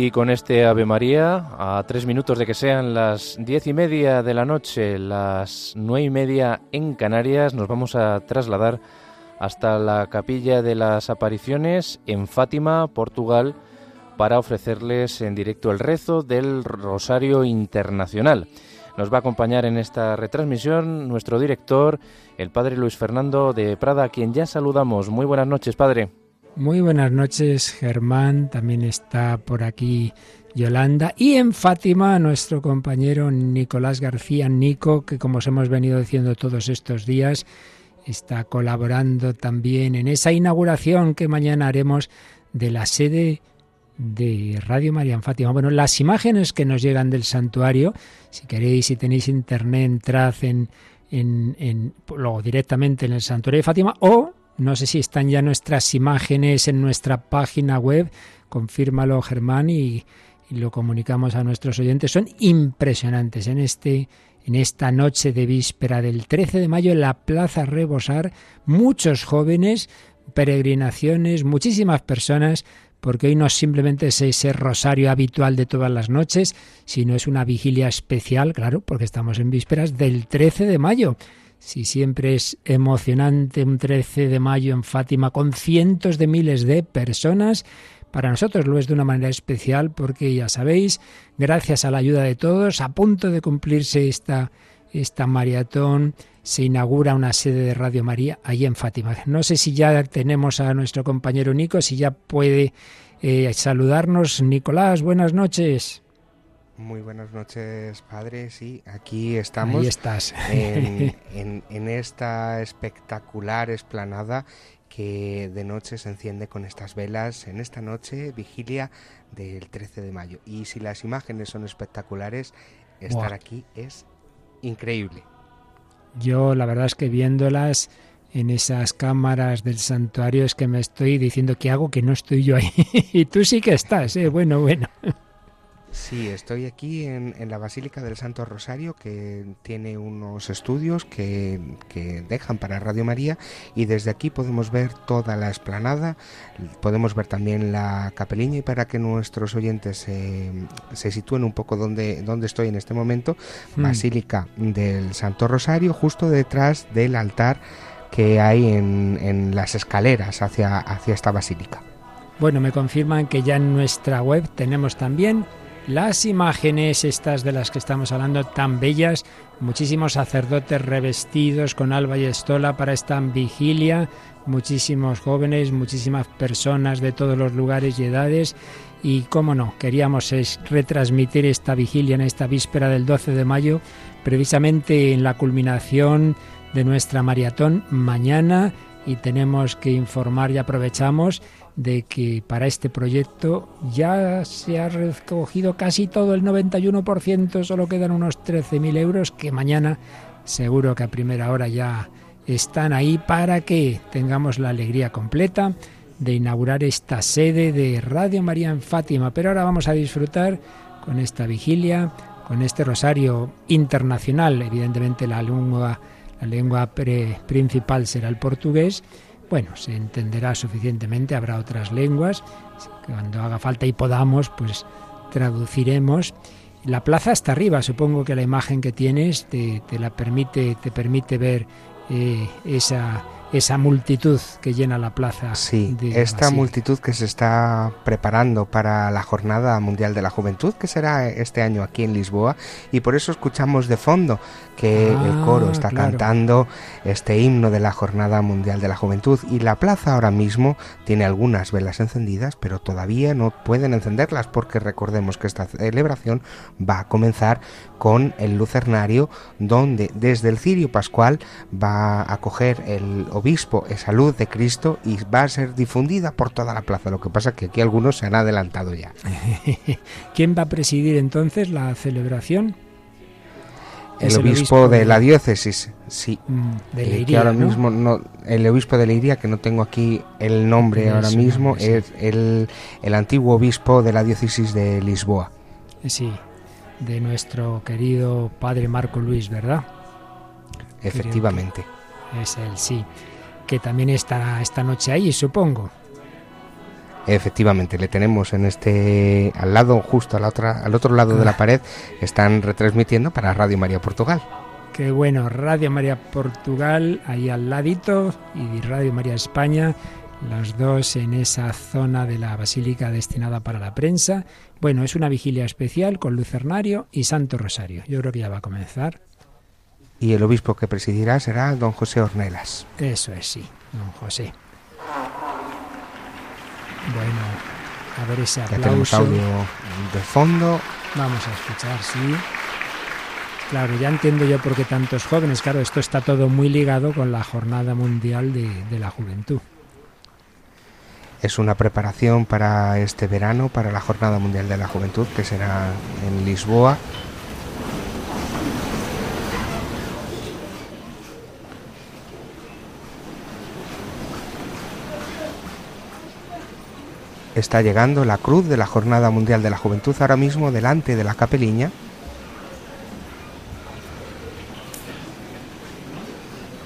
Y con este Ave María, a tres minutos de que sean las diez y media de la noche, las nueve y media en Canarias, nos vamos a trasladar hasta la Capilla de las Apariciones en Fátima, Portugal, para ofrecerles en directo el rezo del Rosario Internacional. Nos va a acompañar en esta retransmisión nuestro director, el Padre Luis Fernando de Prada, a quien ya saludamos. Muy buenas noches, Padre. Muy buenas noches, Germán. También está por aquí Yolanda. Y en Fátima, nuestro compañero Nicolás García, Nico, que como os hemos venido diciendo todos estos días, está colaborando también en esa inauguración que mañana haremos de la sede de Radio María en Fátima. Bueno, las imágenes que nos llegan del santuario, si queréis, si tenéis internet, entrad en, en, en luego directamente en el santuario de Fátima o no sé si están ya nuestras imágenes en nuestra página web. Confírmalo, Germán, y, lo comunicamos a nuestros oyentes. Son impresionantes en este en esta noche de víspera del 13 de mayo en la Plaza Rebosar, muchos jóvenes, peregrinaciones, muchísimas personas, porque hoy no es simplemente ese, rosario habitual de todas las noches, sino es una vigilia especial, claro, porque estamos en vísperas del 13 de mayo. Si siempre es emocionante un 13 de mayo en Fátima con cientos de miles de personas, para nosotros lo es de una manera especial porque ya sabéis, gracias a la ayuda de todos, a punto de cumplirse esta, esta maratón, se inaugura una sede de Radio María allí en Fátima. No sé si ya tenemos a nuestro compañero Nico, si ya puede eh, saludarnos. Nicolás, buenas noches. Muy buenas noches, padre. Sí, aquí estamos. Ahí estás. En, en, esta espectacular esplanada que de noche se enciende con estas velas. En esta noche, vigilia del 13 de mayo. Y si las imágenes son espectaculares, estar aquí es increíble. Yo, la verdad es que viéndolas en esas cámaras del santuario es que me estoy diciendo que hago que no estoy yo ahí. y tú sí que estás, ¿eh? Bueno, bueno. Sí, estoy aquí en, la Basílica del Santo Rosario, que tiene unos estudios que, dejan para Radio María y desde aquí podemos ver toda la esplanada, podemos ver también la capeliña y para que nuestros oyentes se, sitúen un poco donde, donde estoy en este momento, hmm. Basílica del Santo Rosario, justo detrás del altar que hay en, en las escaleras hacia, hacia esta basílica. Bueno, me confirman que ya en nuestra web tenemos también las imágenes estas de las que estamos hablando tan bellas, muchísimos sacerdotes revestidos con alba y estola para esta vigilia, muchísimos jóvenes, muchísimas personas de todos los lugares y edades. Y cómo no, queríamos retransmitir esta vigilia en esta víspera del 12 de mayo, precisamente en la culminación de nuestra maratón mañana y tenemos que informar y aprovechamos de que para este proyecto ya se ha recogido casi todo el 91%, solo quedan unos 13.000 euros que mañana seguro que a primera hora ya están ahí para que tengamos la alegría completa de inaugurar esta sede de Radio María en Fátima. Pero ahora vamos a disfrutar con esta vigilia, con este rosario internacional. Evidentemente la lengua, la lengua principal será el portugués bueno, se entenderá suficientemente, habrá otras lenguas, cuando haga falta y podamos, pues traduciremos. La plaza está arriba, supongo que la imagen que tienes te, la permite, te permite ver eh, esa esa multitud que llena la plaza. Sí, esta multitud que se está preparando para la Jornada Mundial de la Juventud, que será este año aquí en Lisboa, y por eso escuchamos de fondo que el ah, coro está cantando este himno de la Jornada Mundial de la Juventud, y la plaza ahora mismo tiene algunas velas encendidas, pero todavía no pueden encenderlas porque recordemos que esta celebración va a comenzar con el lucernario, donde desde el cirio pascual va a coger el obispo esa luz de Cristo y va a ser difundida por toda la plaza. Lo que pasa es que aquí algunos se han adelantado ya. ¿Quién va a presidir entonces la celebración? El obispo, de la diócesis, sí. De eh, ahora mismo no, el obispo de Leiría, que no tengo aquí el nombre ahora mismo, es el, el antiguo obispo de la diócesis de Lisboa. Sí, de nuestro querido padre Marco Luis, ¿verdad? Efectivamente. Es él, sí. Que también estará esta noche ahí, supongo. Efectivamente, le tenemos en este al lado, justo otra, al otro lado de la ah. pared, están retransmitiendo para Radio María Portugal. Qué bueno, Radio María Portugal, ahí al ladito, y Radio María España, los dos en esa zona de la basílica destinada para la prensa. Bueno, es una vigilia especial con Lucernario y Santo Rosario. Yo creo que ya va a comenzar. Y el obispo que presidirá será don José Ornelas. Eso es, sí, don José. Bueno, a ver ese aplauso. Ya tenemos audio de fondo. Vamos a escuchar, sí. Claro, ya entiendo yo por qué tantos jóvenes. Claro, esto está todo muy ligado con la Jornada Mundial de, de la Juventud. Es una preparación para este verano, para la Jornada Mundial de la Juventud, que será en Lisboa. Está llegando la cruz de la Jornada Mundial de la Juventud ahora mismo delante de la capeliña.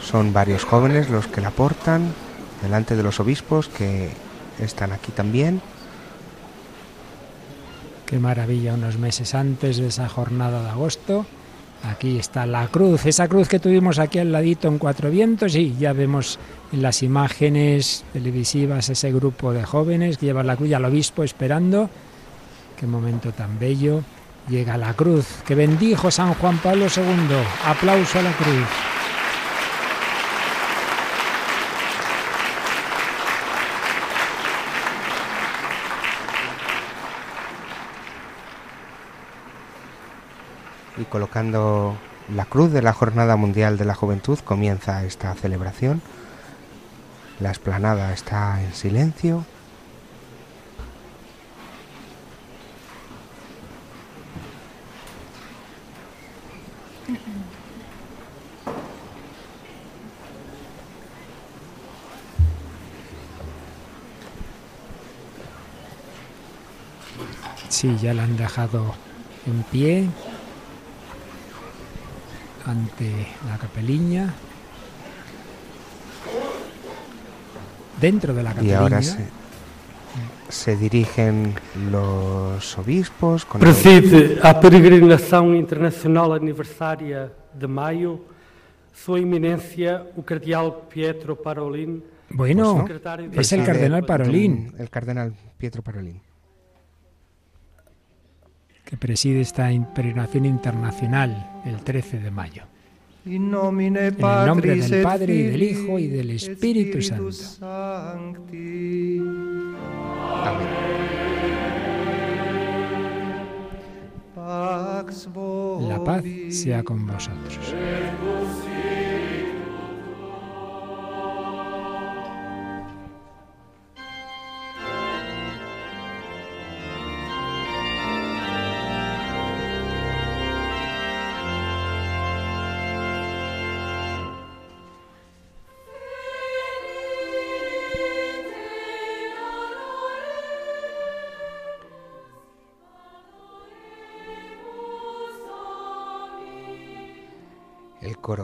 Son varios jóvenes los que la portan delante de los obispos que están aquí también. Qué maravilla, unos meses antes de esa jornada de agosto. Aquí está la cruz, esa cruz que tuvimos aquí al ladito en Cuatro Vientos y ya vemos en las imágenes televisivas ese grupo de jóvenes que llevan la cruz al obispo esperando. Qué momento tan bello. Llega la cruz que bendijo San Juan Pablo II. Aplauso a la cruz. Y colocando la cruz de la Jornada Mundial de la Juventud comienza esta celebración. La esplanada está en silencio. Sí, ya la han dejado en pie ante la capeliña. Dentro de la capeliña. Y ahora se, dirigen los obispos. Con Preside a peregrinación internacional aniversaria de mayo, su eminencia, el cardenal Pietro Parolin. Bueno, es el cardenal Parolin. El cardenal Pietro Parolin que preside esta peregrinación internacional el 13 de mayo. En el nombre del Padre y del Hijo y del Espíritu Santo. Amén. La paz sea con vosotros.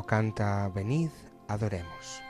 Canta Venid, adoremos.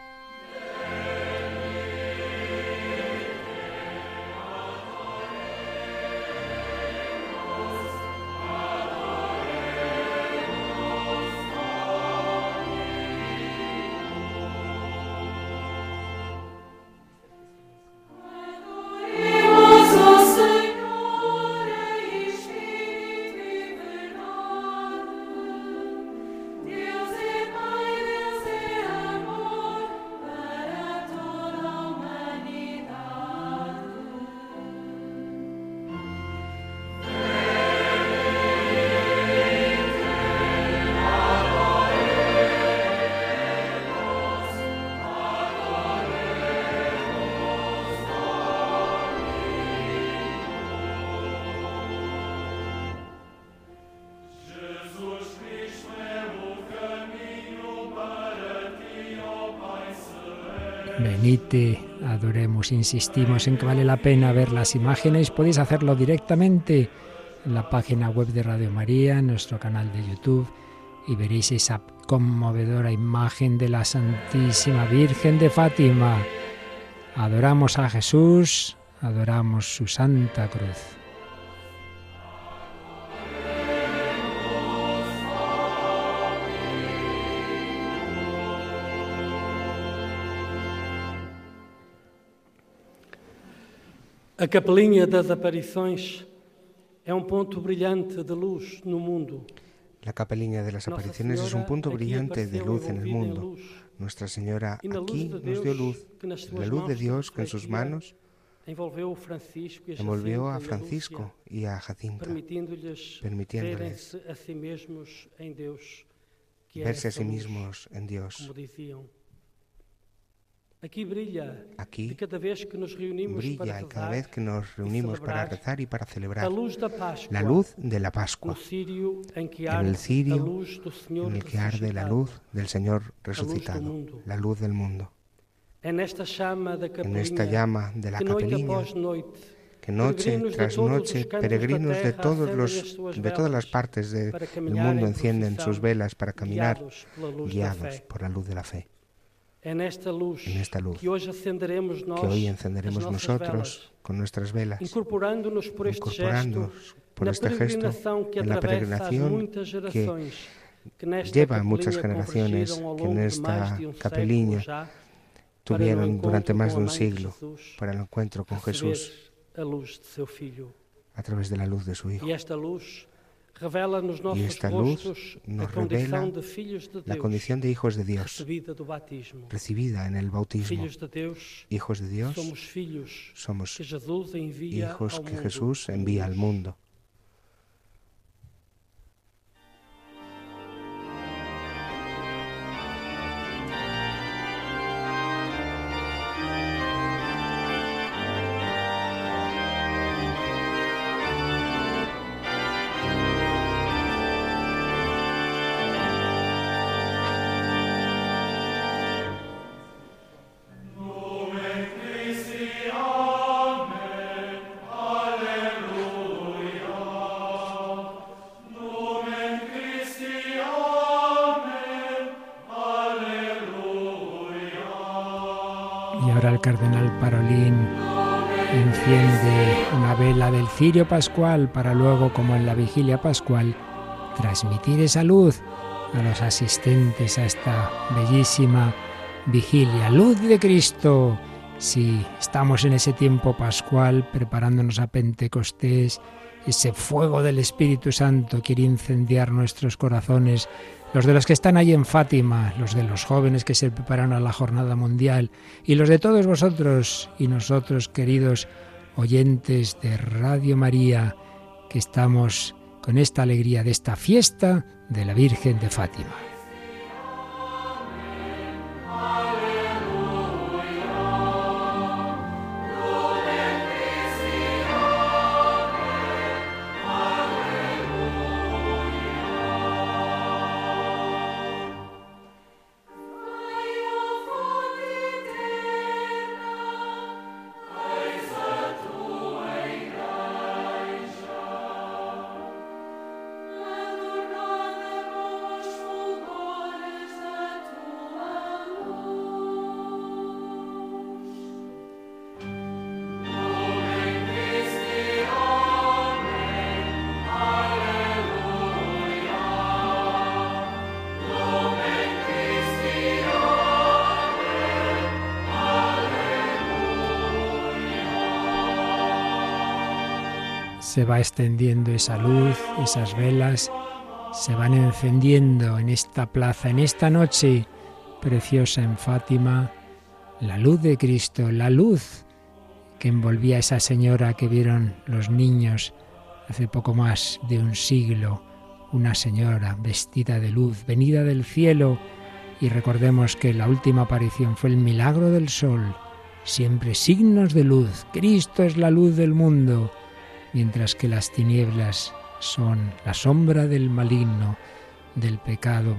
Insistimos en que vale la pena ver las imágenes. Podéis hacerlo directamente en la página web de Radio María, en nuestro canal de YouTube, y veréis esa conmovedora imagen de la Santísima Virgen de Fátima. Adoramos a Jesús, adoramos su santa cruz. A Capelinha das Aparições é um ponto brilhante de luz no mundo. La capeliña de las apariciones es un punto brillante de luz en el mundo. Nuestra Señora aquí nos dio luz, la luz de Dios que en sus manos envolvió a Francisco y a Jacinta, permitiéndoles verse a sí mismos en Dios. Aquí brilla, Aquí cada vez que nos reunimos brilla para y cada rezar vez que nos reunimos para rezar y para celebrar luz la luz de la Pascua, en el cirio en el que arde la luz del Señor resucitado, la luz del mundo. En esta llama de la noite que noche tras noche, peregrinos de todos los todas las partes del mundo en encienden sus velas para caminar guiados por la luz de la fe. Luz, En esta luz que Que hoy encenderemos nosotros con nuestras velas, por este gesto incorporándonos por este gesto que en la peregrinación que nesta lleva muchas generaciones que en esta um capeliña tuvieron durante más de un siglo para el encuentro con Jesús a través de la luz de su Hijo. E esta luz nossos esta luz nos revela de filhos de La condición de hijos de Dios, recebida do batismo. recibida en el bautismo. Filhos de Deus, Hijos de Dios, somos filhos somos que Jesus envia hijos ao que. Jesús envía al mundo. Cirio pascual para luego, como en la vigilia pascual, transmitir esa luz a los asistentes a esta bellísima vigilia. Luz de Cristo. Si estamos en ese tiempo pascual preparándonos a Pentecostés, ese fuego del Espíritu Santo quiere incendiar nuestros corazones, los de los que están ahí en Fátima, los de los jóvenes que se preparan a la jornada mundial y los de todos vosotros y nosotros, queridos oyentes de Radio María, que estamos con esta alegría de esta fiesta de la Virgen de Fátima. Se va extendiendo esa luz, esas velas se van encendiendo en esta plaza, en esta noche preciosa en Fátima, la luz de Cristo, la luz que envolvía a esa señora que vieron los niños hace poco más de un siglo, una señora vestida de luz, venida del cielo, y recordemos que la última aparición fue el milagro del sol, siempre signos de luz, Cristo es la luz del mundo, mientras que las tinieblas son la sombra del maligno, del pecado.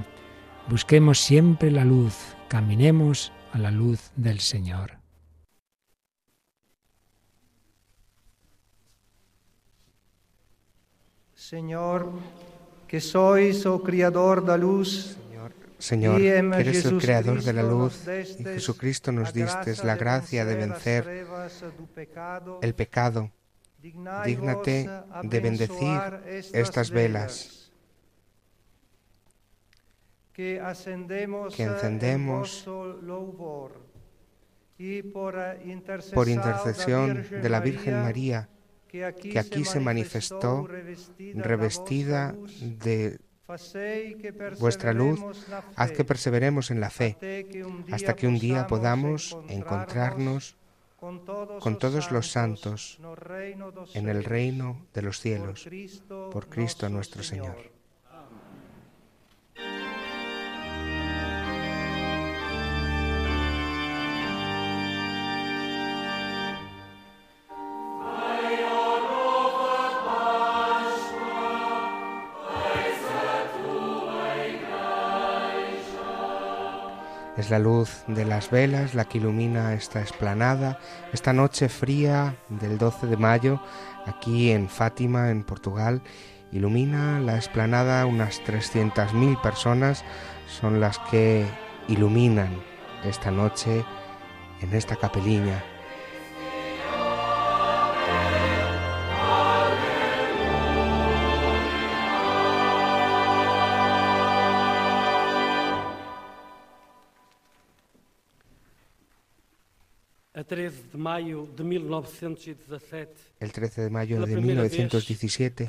Busquemos siempre la luz, caminemos a la luz del Señor. Señor, que sois, oh Criador da luz, Señor, Señor, que eres el creador de la luz y Jesucristo nos diste la gracia de vencer el pecado. Dígnate de bendecir estas velas. que encendemos por intercesión de la Virgen María, que aquí se manifestó revestida de vuestra luz, haz que perseveremos en la fe, hasta que un día podamos encontrarnos con todos los santos en el reino de los cielos, por Cristo nuestro Señor. La luz de las velas la que ilumina esta esplanada, esta noche fría del 12 de mayo, aquí en Fátima, en Portugal. Ilumina la esplanada unas 300.000 personas, son las que iluminan esta noche en esta capeliña El 13 de mayo de 1917,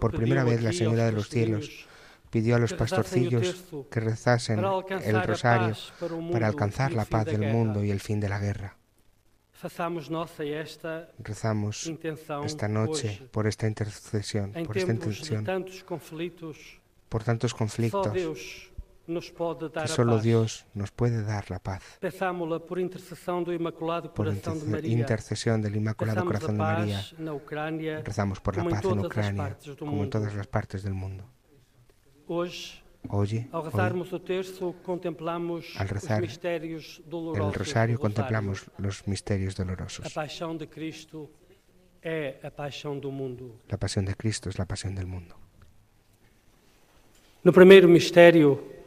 por primera vez la Señora de los Cielos pidió a los pastorcillos que rezasen el rosario para alcanzar la paz del mundo y el fin de la guerra. Rezamos esta noche por esta intercesión, por esta intención, por tantos conflictos que solo Dios nos puede dar la paz. por intercesión del Inmaculado Corazón de María. Rezamos por la paz en Ucrania, como en todas las partes del mundo. Hoy, al rezar el rosario, contemplamos los misterios dolorosos. La pasión de Cristo es la pasión del mundo. No primer misterio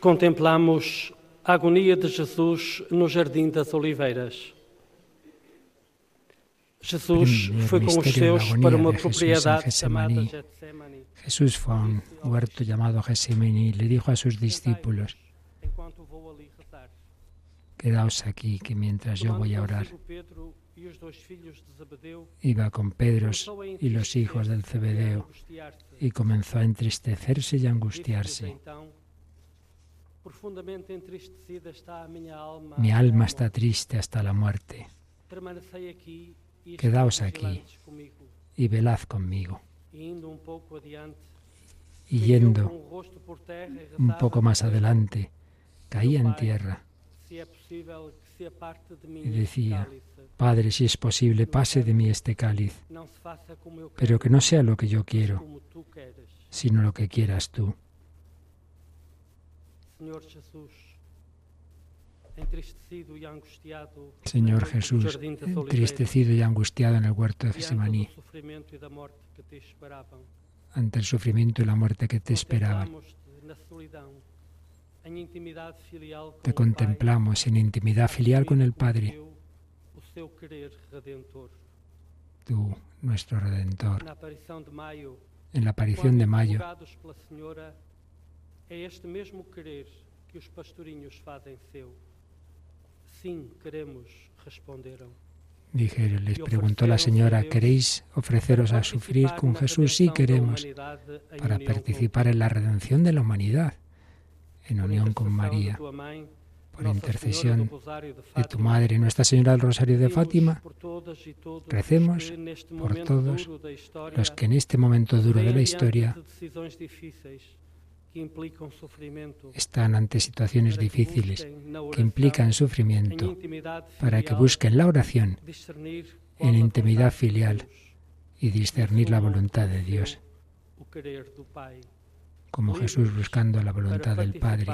contemplamos a agonia de Jesus no Jardim das Oliveiras. Jesús fue con los seus para una propiedad llamada Getsemani. Jesús fue a un huerto llamado Getsemani y le dijo a sus discípulos, quedaos aquí, que mientras yo voy a orar, iba con Pedro y los hijos del Zebedeo y comenzó a entristecerse y a angustiarse. Mi alma está triste hasta la muerte. Quedaos aquí y velad conmigo. Y yendo un poco más adelante, caía en tierra y decía, Padre, si es posible, pase de mí este cáliz, pero que no sea lo que yo quiero, sino lo que quieras tú. Señor Jesús, entristecido y angustiado, Señor Jesús, entristecido y angustiado en el huerto de Getsemaní, ante el sufrimiento y la muerte que te esperaban. Te contemplamos en intimidad filial con el Padre, tú, nuestro Redentor. En la aparición de mayo, É este mesmo querer que os pastorinhos fazem seu. Sim, queremos, responderam. Dije, les preguntó la señora, ¿queréis ofreceros a sufrir con Jesús? Sí queremos, para participar en la redención de la humanidad, en unión con María, por intercesión de tu Madre, Nuestra Señora del Rosario de Fátima. Recemos por todos los que en este momento duro de la historia están ante situaciones difíciles que implican sufrimiento para que busquen la oración en intimidad filial y discernir la voluntad de Dios, como Jesús buscando la voluntad del Padre.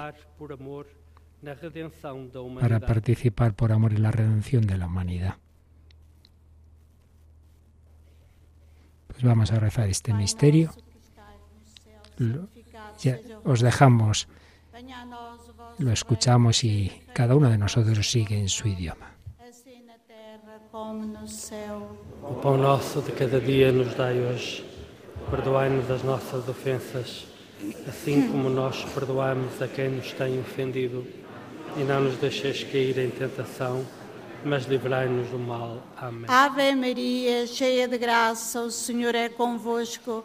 para participar por amor en la redención de la humanidad. Pues vamos a rezar este misterio os dejamos lo escuchamos y cada uno de nosotros sigue en su idioma. O pão nosso de cada dia nos dai hoje. Perdoai-nos as nossas ofensas, assim como nós perdoamos a quem nos tem ofendido. E não nos deixeis cair em tentação, mas livrai-nos do mal. Amém. Ave Maria, cheia de graça, o Senhor é convosco.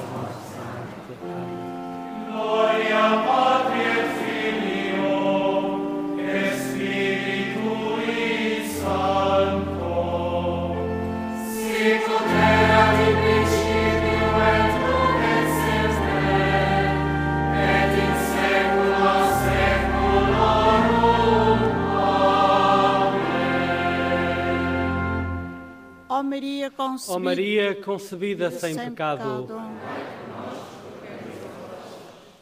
concebida, Ó Maria concebida sem pecado,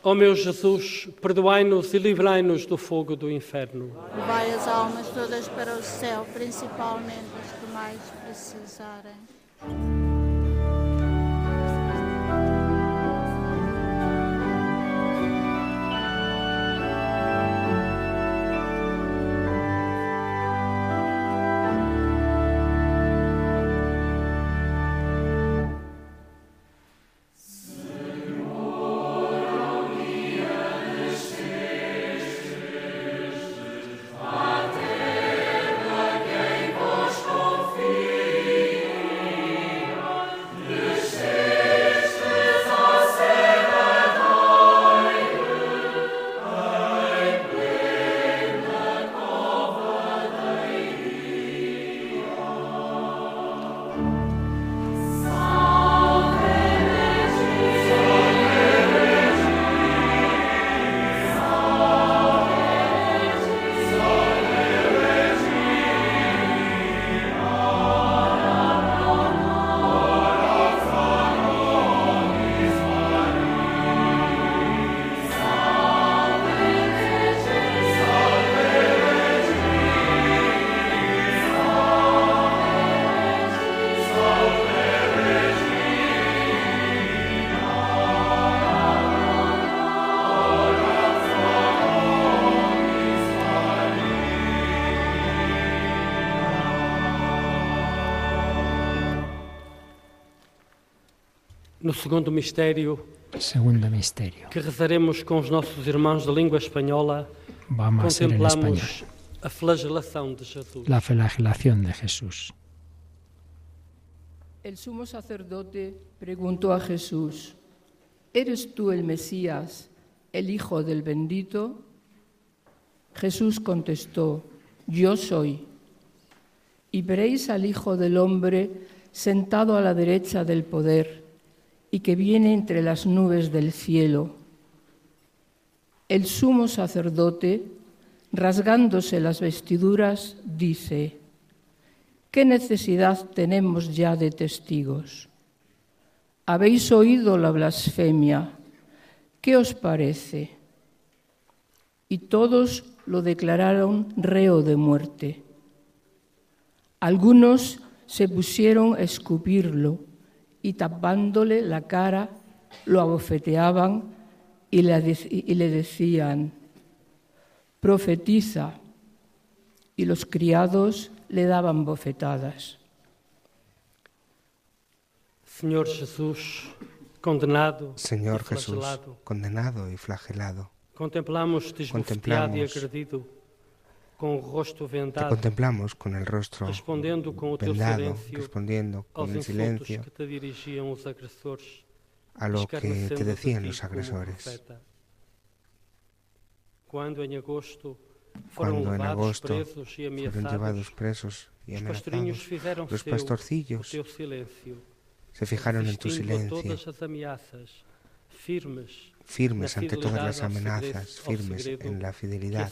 ó meu Jesus, perdoai-nos e livrai-nos do fogo do inferno. levai as almas todas para o céu, principalmente as que mais precisarem. Segundo mistério, segundo misterio, que rezaremos com os nossos irmãos de língua espanhola, vamos a hacer en contemplamos a flagelação de Jesus. la flagelación de Jesús. El sumo sacerdote preguntó a Jesús, ¿eres tú el Mesías, el Hijo del bendito? Jesús contestó, yo soy. Y veréis al Hijo del Hombre sentado a la derecha del poder y que viene entre las nubes del cielo. El sumo sacerdote, rasgándose las vestiduras, dice, ¿Qué necesidad tenemos ya de testigos? Habéis oído la blasfemia. ¿Qué os parece? Y todos lo declararon reo de muerte. Algunos se pusieron a escupirlo y tapándole la cara lo abofeteaban y le, y le decían, profetiza. Y los criados le daban bofetadas. Senhor Jesus, condenado Señor Jesús, condenado y flagelado, e Contemplamos. agredido, com o rosto te contemplamos con el rostro vendado, respondiendo con el silencio a lo que te decían los agresores. Cuando en agosto fueron llevados presos y amenazados, los pastorcillos se fijaron en tu silencio, firmes firmes ante todas las amenazas, firmes en la fidelidad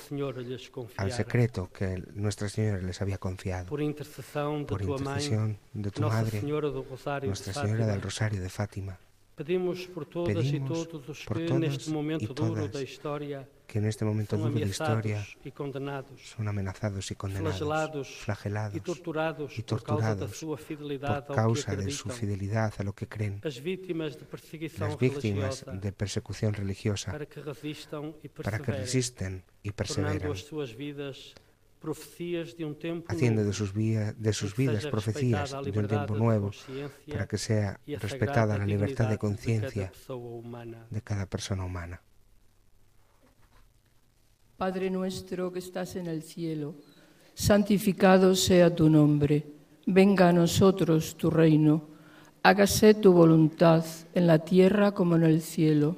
al secreto que Nuestra Señora les había confiado. Por intercesión de tu Madre, Nuestra Señora del Rosario de Fátima, pedimos por todas Pedimos todos os por que todas neste momento duro todas da história que en este momento duro de historia son amenazados y condenados, flagelados e torturados y por causa da torturados por causa de su fidelidad a lo que creen, de las víctimas religiosa de persecución religiosa, para que resisten y tornando haciendo de sus, vía- de sus vidas profecías de un tiempo nuevo, para que sea e respetada la libertad de conciencia de cada persona humana. Padre nuestro que estás en el cielo, santificado sea tu nombre, venga a nosotros tu reino, hágase tu voluntad en la tierra como en el cielo.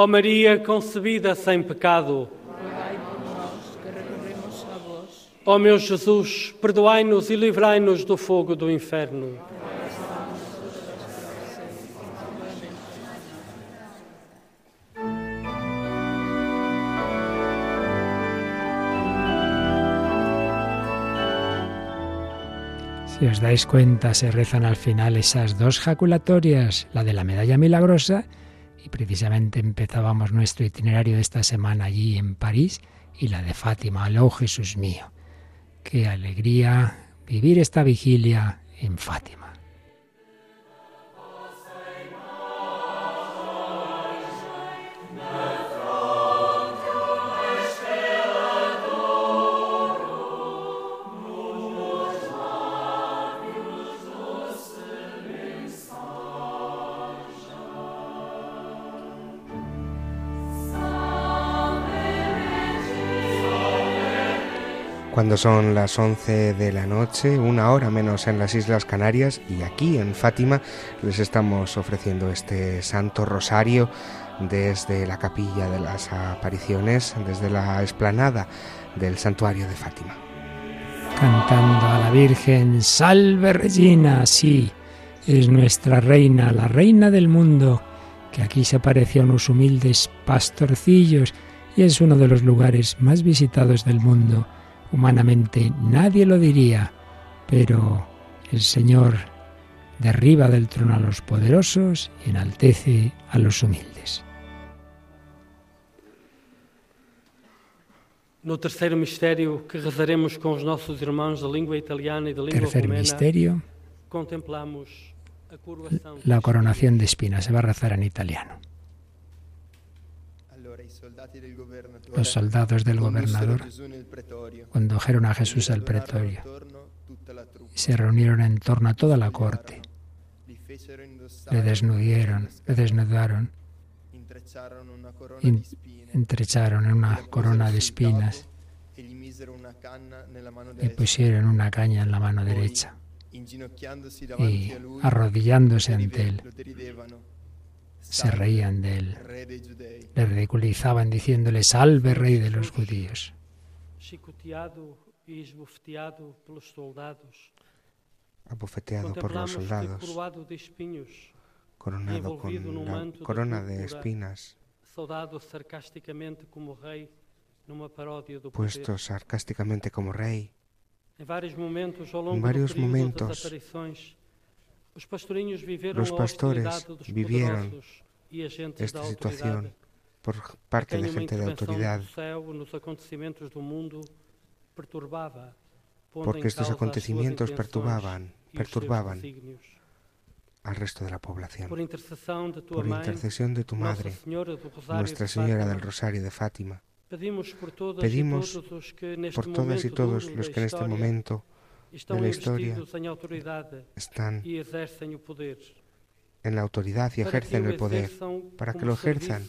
Ó Maria concebida sem pecado, Ó meu Jesus, perdoai-nos e livrai-nos do fogo do inferno. Si os dais cuenta, se rezan al final esas dos jaculatorias, la de la medalla milagrosa y precisamente empezábamos nuestro itinerario de esta semana allí en París y la de Fátima. Oh Jesús mío! Qué alegría vivir esta vigilia en Fátima. Cuando son las 11 de la noche, una hora menos en las Islas Canarias y aquí en Fátima les estamos ofreciendo este Santo Rosario desde la capilla de las apariciones, desde la explanada del santuario de Fátima. Cantando a la Virgen, salve Regina, sí, es nuestra reina, la reina del mundo, que aquí se apareció a unos humildes pastorcillos y es uno de los lugares más visitados del mundo Humanamente nadie lo diría, pero el Señor derriba del trono a los poderosos y enaltece a los humildes. No tercer misterio que rezaremos con nuestros hermanos de lengua italiana y lengua Tercer misterio, contemplamos la coronación de espinas. Se va a rezar en italiano. Los soldados del gobernador condujeron a Jesús al pretorio y se reunieron en torno a toda la corte. Le desnudieron, le desnudaron, entrecharon en una corona de espinas y pusieron una caña en la mano derecha y arrodillándose ante él se reían de él, le ridiculizaban diciéndole, salve rey de los judíos. Abofeteado por los soldados, coronado con la corona de espinas, puesto sarcásticamente como rey. En varios momentos los pastores vivieron esta situación por parte de gente de autoridad, porque estos acontecimientos perturbaban, perturbaban al resto de la población. Por intercesión de tu Madre, Nuestra Señora del Rosario de Fátima, pedimos por todas y todos los que en este momento de la historia están en la autoridad y ejercen el poder, para que lo ejerzan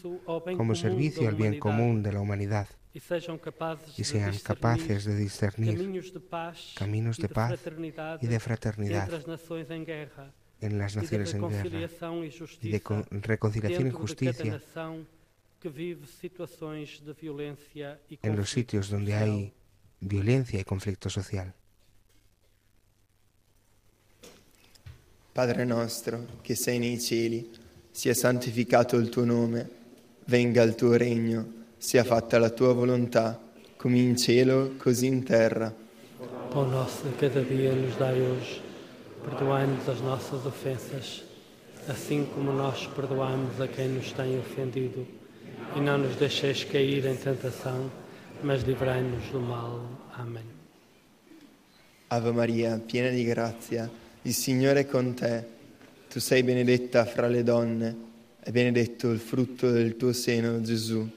como servicio al bien común de la humanidad y sean capaces de discernir caminos de paz y de fraternidad en las naciones en guerra y de reconciliación y justicia en los sitios donde hay violencia y conflicto social. Padre nostro, che sei nei cieli, sia santificato il tuo nome, venga il tuo regno, sia fatta la tua volontà, come in cielo, così in terra. Pão nosso de cada dia nos dai hoje, perdoai-nos as nossas ofensas, assim como nós perdoamos a quem nos tem ofendido, e não nos deixeis cair em tentação, mas livrai-nos do mal. Amém. Ave Maria, piena di grazia, Il Signore è con te, tu sei benedetta fra le donne e benedetto il frutto del tuo seno, Gesù.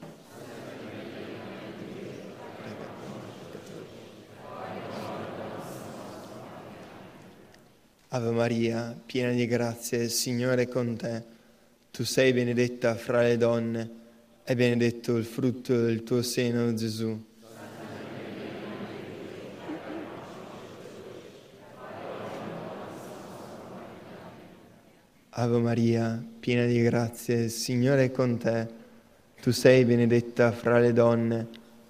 Ave Maria, piena di grazia, il Signore è con te, tu sei benedetta fra le donne e benedetto il frutto del tuo seno, Gesù. Ave Maria, piena di grazia, il Signore è con te. Tu sei benedetta fra le donne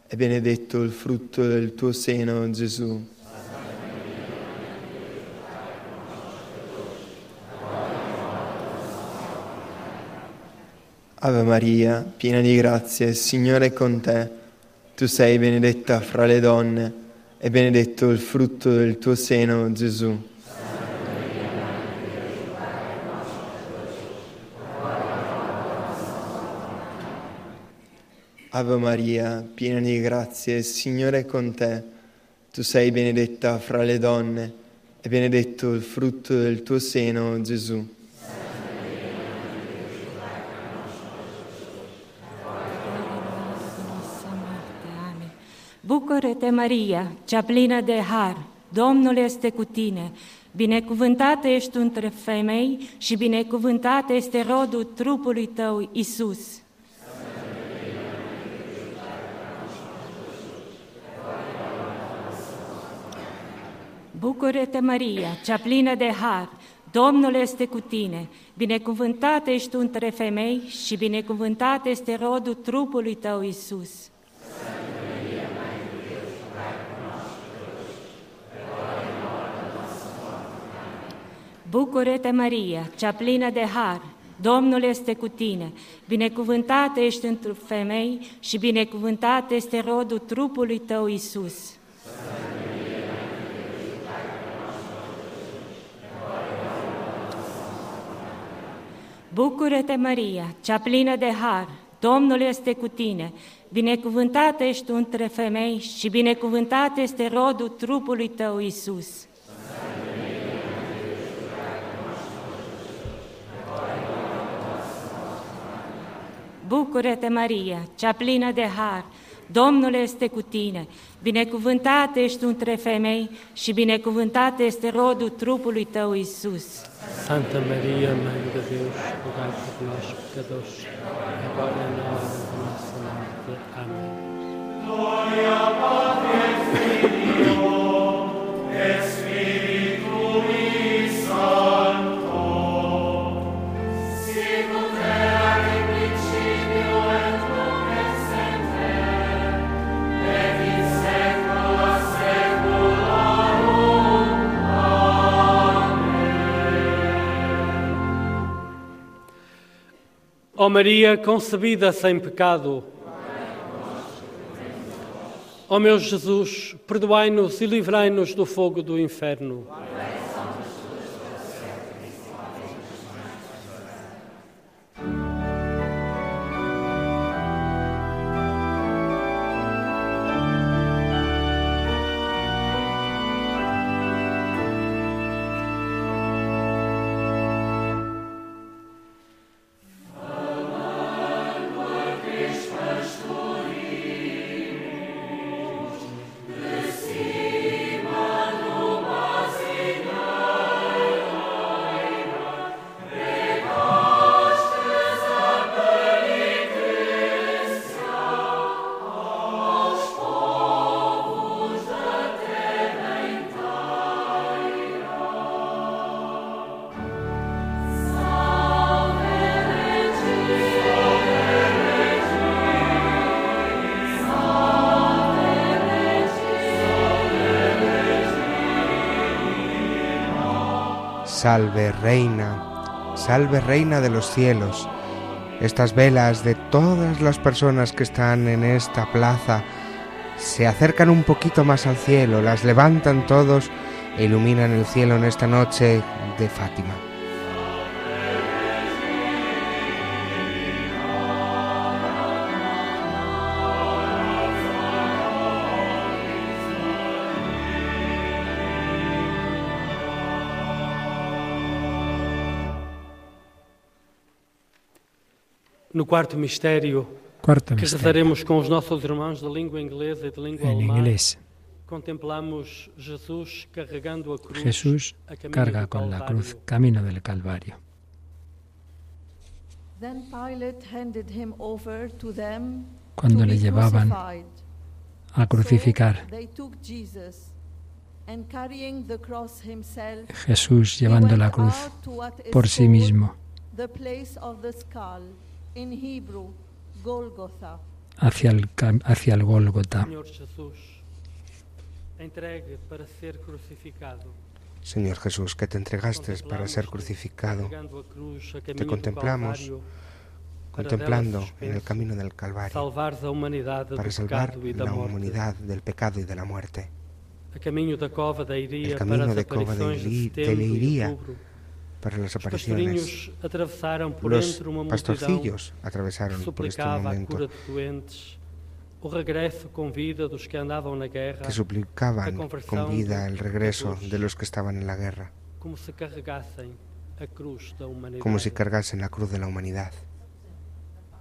e benedetto il frutto del tuo seno, Gesù. Ave Maria, piena di grazia, il Signore è con te. Tu sei benedetta fra le donne e benedetto il frutto del tuo seno, Gesù. Ave Maria, piena di grazia, il Signore è con te. Tu sei benedetta fra le donne e benedetto il frutto del tuo seno, Gesù. Bucură-te, Maria, cea de har, Domnul este cu tine. Binecuvântată ești între femei și binecuvântat este rodul trupului tău, Isus. Bucură-te, Maria, cea plină de har, Domnul este cu tine, binecuvântată ești tu între femei și binecuvântat este rodul trupului tău, Isus. Bucură-te, Maria, cea plină de har, Domnul este cu tine, binecuvântată ești între femei și binecuvântat este rodul trupului tău, Isus. Bucură-te, Maria, cea plină de har, Domnul este cu tine, binecuvântată ești tu între femei și binecuvântat este rodul trupului tău, Isus. Bucură-te, Maria, cea plină de har, Domnul este cu tine, binecuvântată ești între femei și binecuvântat este rodul trupului tău, Iisus. Santa Maria, Mare de Deus, rugați cu noi păcătoși, acum în ora. Amen. Gloria Patris Filio, Spiritului Său. Ó Maria concebida sem pecado, ó meu Jesus, perdoai-nos e livrai-nos do fogo do inferno. Salve, Reina, salve, Reina de los cielos. Estas velas de todas las personas que están en esta plaza se acercan un poquito más al cielo, las levantan todos e iluminan el cielo en esta noche de Fátima. Quarto mistério, Cuarto que misterio. rezaremos com os nossos irmãos de língua inglesa e de língua En alemã, inglés, contemplamos Jesus carregando a cruz Jesús a carga do con la Calvário. cruz camino del Calvario. Then Pilate handed him over to them Cuando to le be llevaban crucified. a crucificar, So they took Jesus, and carrying the cross himself, Jesús llevando la cruz por sí mismo The place of the skull, in Hebrew, Golgotha. hacia el, hacia el Gólgota. Señor Jesús, que te entregaste para ser crucificado, te contemplamos contemplando en el camino del Calvario, para salvar la humanidad del pecado y de la muerte. El camino de Cova de aparições Para las apariciones, pastorinhos atravessaram por los entre uma multidão pastorcillos atravesaron por este momento, cura de doentes, o regresso com vida dos que andavam na guerra, que suplicaban con vida de- el regreso de los que estaban en la guerra, como se carregassem a cruz da humanidade. como si cargasen la cruz de la humanidad.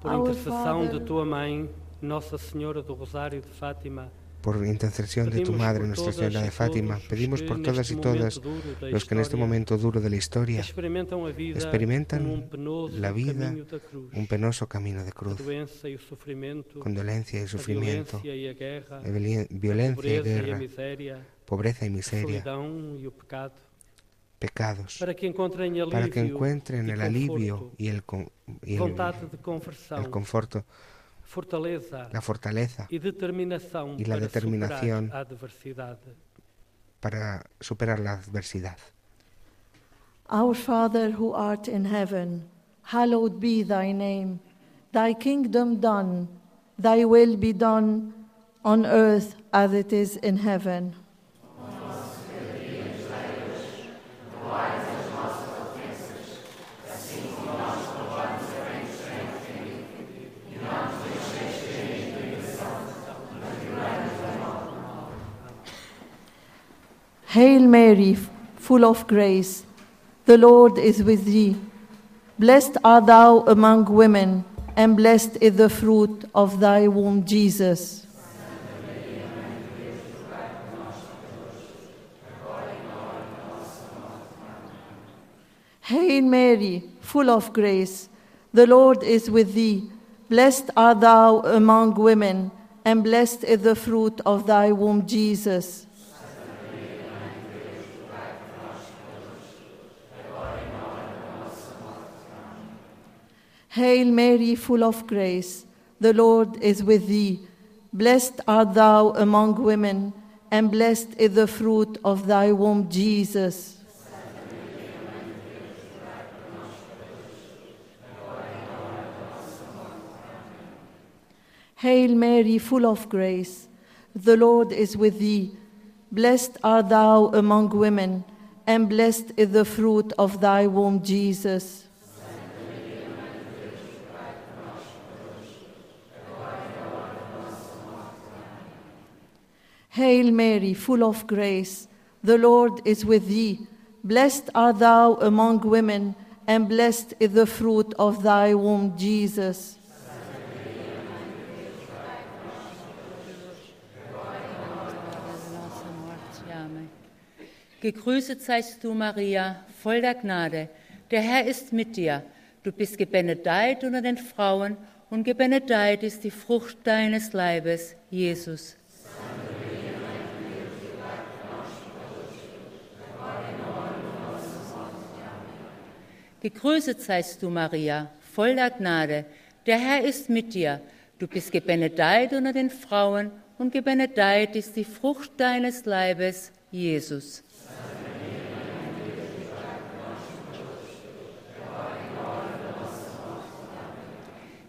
Por Father- de tua mãe, Nossa Senhora do Rosário de Fátima, Por intercesión de tu Madre, Nuestra todas Señora de Fátima, pedimos por todas y todas duro da los que en este momento duro de la historia experimentan la vida, un penoso camino de cruz, doença e o sofrimento, con dolencia y sufrimiento, violencia y guerra, pobreza y miseria, pecados, para que encuentren el alivio y el, y el- el conforto, fortaleza la fortaleza e determinação e la para determinación superar a para superar la adversidad. Our Father who art in heaven, hallowed be thy name. Thy kingdom done, thy will be done on earth as it is in heaven. Hail Mary, full of grace, the Lord is with thee. Blessed art thou among women, and blessed is the fruit of thy womb, Jesus. Hail Mary, full of grace, the Lord is with thee. Blessed art thou among women, and blessed is the fruit of thy womb, Jesus. Hail Mary, full of grace, the Lord is with thee. Blessed art thou among women, and blessed is the fruit of thy womb, Jesus. Hail Mary, full of grace, the Lord is with thee. Blessed art thou among women, and blessed is the fruit of thy womb, Jesus. Hail Mary, full of grace, the Lord is with thee. Blessed art thou among women, and blessed is the fruit of thy womb, Jesus. Gegrüßet seist du, Maria, voll der Gnade. Der Herr ist mit dir. Du bist gebenedeit unter den Frauen und gebenedeit ist die Frucht deines Leibes, Jesus. Gegrüßet seist du, Maria, voller Gnade. Der Herr ist mit dir. Du bist gebenedeit unter den Frauen und gebenedeit ist die Frucht deines Leibes, Jesus.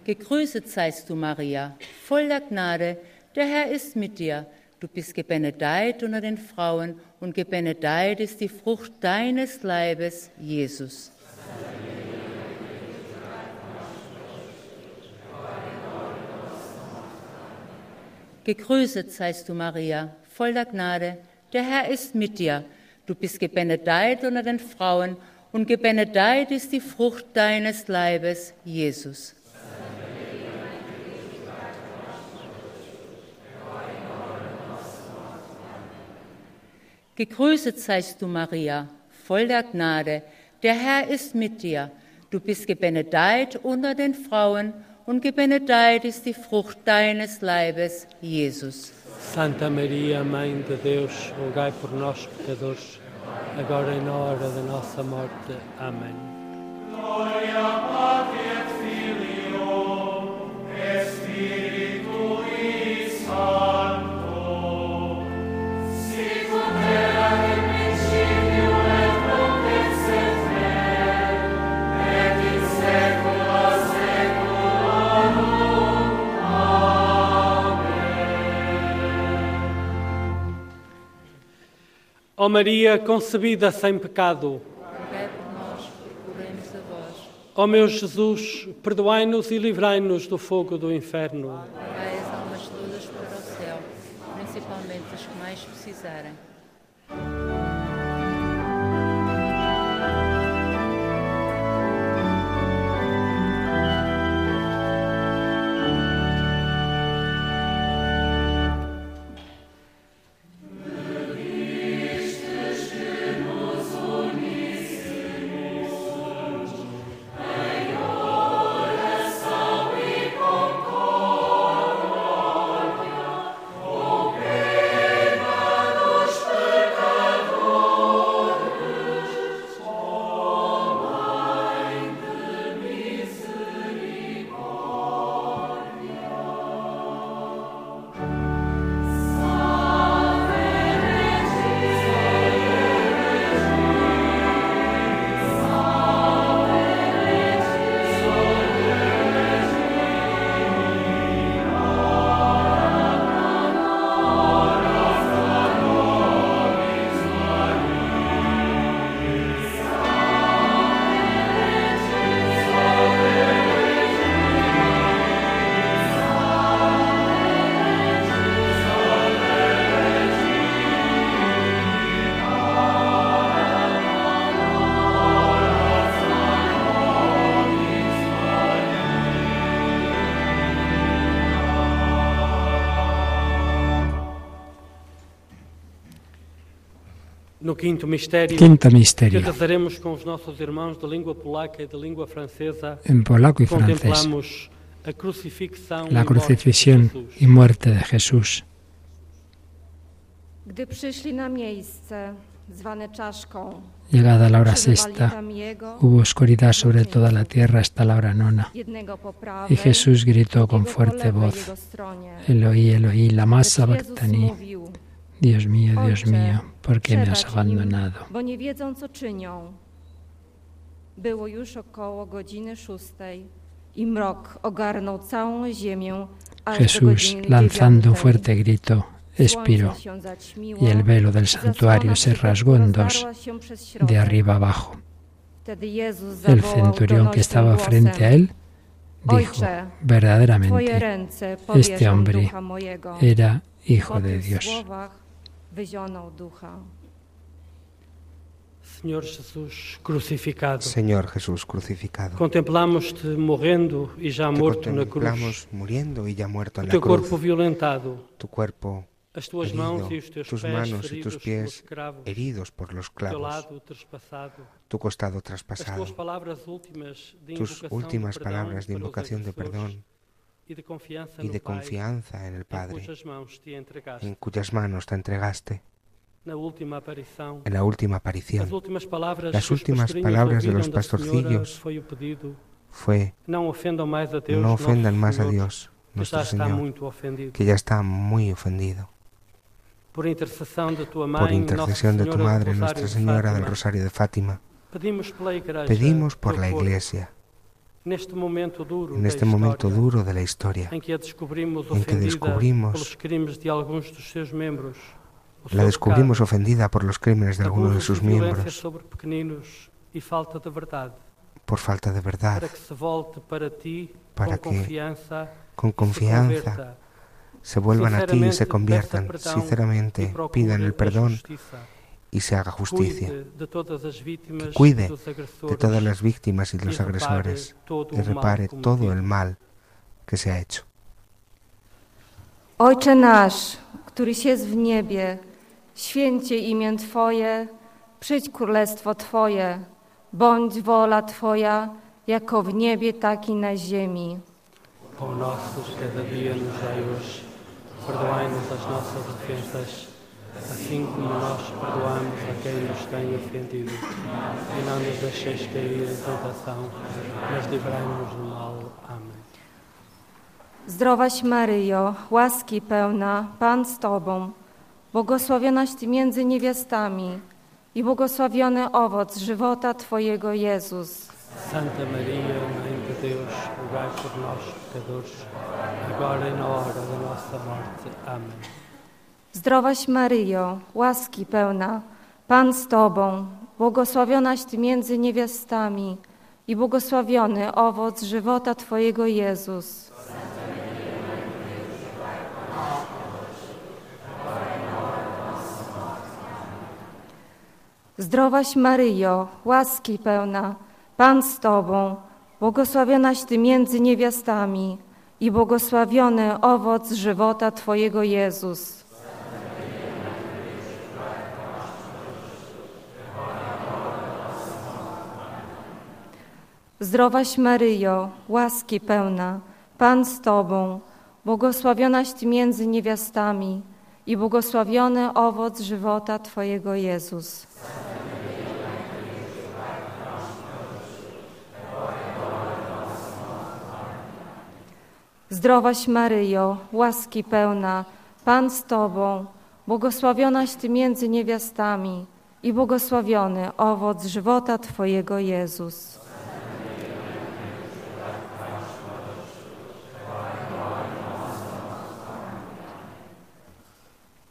Gegrüßet seist du, Maria, voller Gnade. Der Herr ist mit dir. Du bist gebenedeit unter den Frauen und gebenedeit ist die Frucht deines Leibes, Jesus. Gegrüßet seist du, Maria, voll der Gnade, der Herr ist mit dir. Du bist gebenedeit unter den Frauen und gebenedeit ist die Frucht deines Leibes, Jesus. Gegrüßet seist du, Maria, voll der Gnade, der Herr ist mit dir. Du bist gebenedeit unter den Frauen und gebenedeit ist die Frucht deines Leibes, Jesus. Santa Maria, Mãe de Deus, rogai por nós, pecadores, agora e na hora da nossa morte. Amém. Gloria Patri et Filio, Spiritui Sancto, Ó Maria concebida sem pecado, Rogai por nós, procuremos a vós. ó meu Jesus, perdoai-nos e livrai-nos do fogo do inferno. Levai as almas todas para o céu, principalmente as que mais precisarem. No quinto mistério, Quinto que misterio. com os nossos irmãos da língua polaca e da língua francesa, En polaco y francés. contemplamos a crucifixão La e morte de crucifixión Jesus. y muerte de Jesús. Gdy przyszli na miejsce zwane czaszką, Llegada la hora sexta, hubo oscuridad sobre toda la tierra hasta la hora nona. Y Jesús gritó con fuerte voz. Eloí, Eloí, lama mówił, Dios mío, Dios mío, ¿por qué me has abandonado? bo nie wiedzą, co czynią. Było już około godziny szóstej i mrok ogarnął całą ziemię, aż do Jesús, lanzando un fuerte grito, expiró y el velo del santuario se rasgó en dos, de arriba abajo. El centurión que estaba frente a él dijo, verdaderamente, este hombre era hijo de Dios. Słowach wyzionął ducha. Senhor Jesus crucificado, Señor Jesús crucificado. contemplamos-te morrendo e já Te morto na cruz. contemplamos muriendo y ya muerto O en la teu cruz. corpo violentado, Tu cuerpo as tuas herido, mãos e os teus tus pés manos y tus pies cravos, heridos por los o teu clavos, lado trespassado, tu costado as traspasado, tuas palavras últimas de tus invocação últimas de perdão palabras de para os invocación de perdón. e y de confianza en el Padre, en cuyas manos te entregaste. en la última aparición. Las últimas palabras de los pastorcillos Fue, no ofendan más a Dios, que nuestro Señor, que ya está muy ofendido. Por intercesión de tu Madre, Nuestra Señora del Rosario de Fátima, pedimos por la Iglesia, neste momento duro, en este momento duro de la historia, em que a descobrimos en que descubrimos de membros, la descubrimos ofendida por los crímenes de algunos de sus miembros e falta de verdade, por falta de verdad, para que se volte para ti para com que confianza, con e se confianza converta. se vuelvan a ti y se conviertan, sinceramente e pidan el perdón. Y se haga justicia. Cuide de todas as vítimas Que cuide de todas las víctimas y de los y agresores y mal repare cometido. todo el mal que se ha hecho. Ojcze nasz, któryś jest w niebie, święcie imię Twoje, przyjdź królestwo Twoje, bądź wola Twoja, jako w niebie, tak i na ziemi. Pão nosso de cada dia nos dai hoje. Perdoai-nos as nossas ofensas, assim como nós perdoamos a quem nos tem ofendido. E não nos deixeis cair em tentação, mas livrai-nos do mal. Amém. Zdrowaś Maryjo, łaski pełna, Pan z Tobą, błogosławionaś Ty między niewiastami i błogosławiony owoc żywota Twojego Jezus. Santa Maria, Mãe de Deus, rogai por nós, pecadores, agora e na hora da nossa morte. Amém. Zdrowaś Maryjo, łaski pełna, Pan z Tobą, błogosławionaś Ty między niewiastami i błogosławiony owoc żywota Twojego Jezus. Zdrowaś Maryjo, łaski pełna, Pan z Tobą, błogosławionaś Ty między niewiastami i błogosławiony owoc żywota Twojego Jezus. Zdrowaś Maryjo, łaski pełna, Pan z Tobą, błogosławionaś Ty między niewiastami i błogosławiony owoc żywota Twojego Jezus. Zdrowaś Maryjo, łaski pełna, Pan z Tobą, błogosławionaś Ty między niewiastami i błogosławiony owoc żywota Twojego Jezus.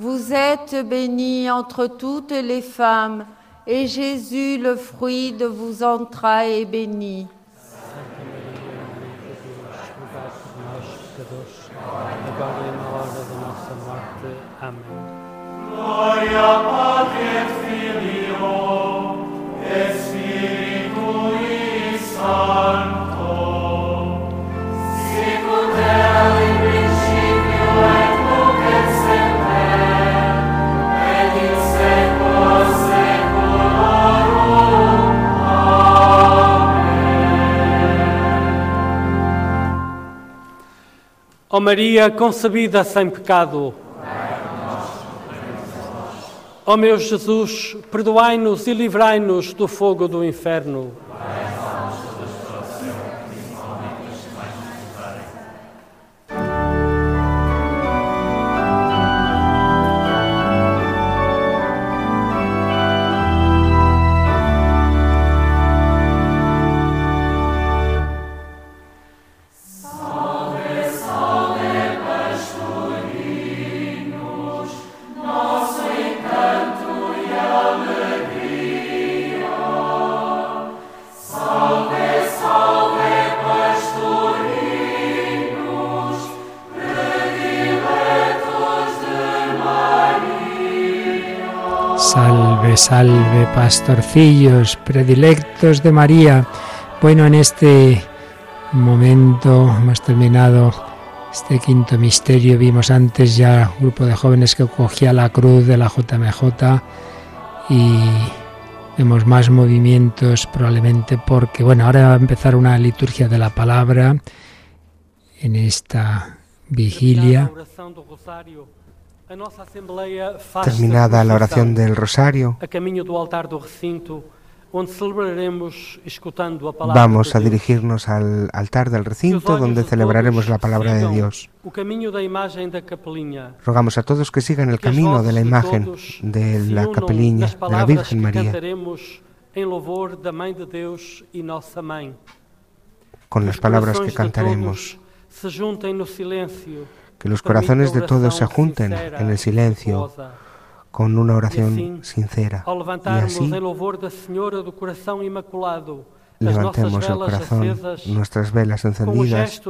Vous êtes bénie entre toutes les femmes, et Jésus, le fruit de vos entrailles, est béni. Santa Ó Maria concebida sem pecado, Ó meu Jesus, perdoai-nos e livrai-nos do fogo do inferno. Salve, pastorcillos, predilectos de María. Bueno, en este momento hemos terminado este quinto misterio. Vimos antes ya un grupo de jóvenes que cogía la cruz de la JMJ y vemos más movimientos probablemente porque, bueno, ahora va a empezar una liturgia de la palabra en esta vigilia. Terminada la oración del rosario, vamos a dirigirnos al altar del recinto donde celebraremos la palabra de Dios. Rogamos a todos que sigan el camino de la imagen de la capeliña de la Virgen María. con las palabras que cantaremos que los corazones de todos se junten en el silencio con una oración sincera. Y así levantemos el corazón, nuestras velas encendidas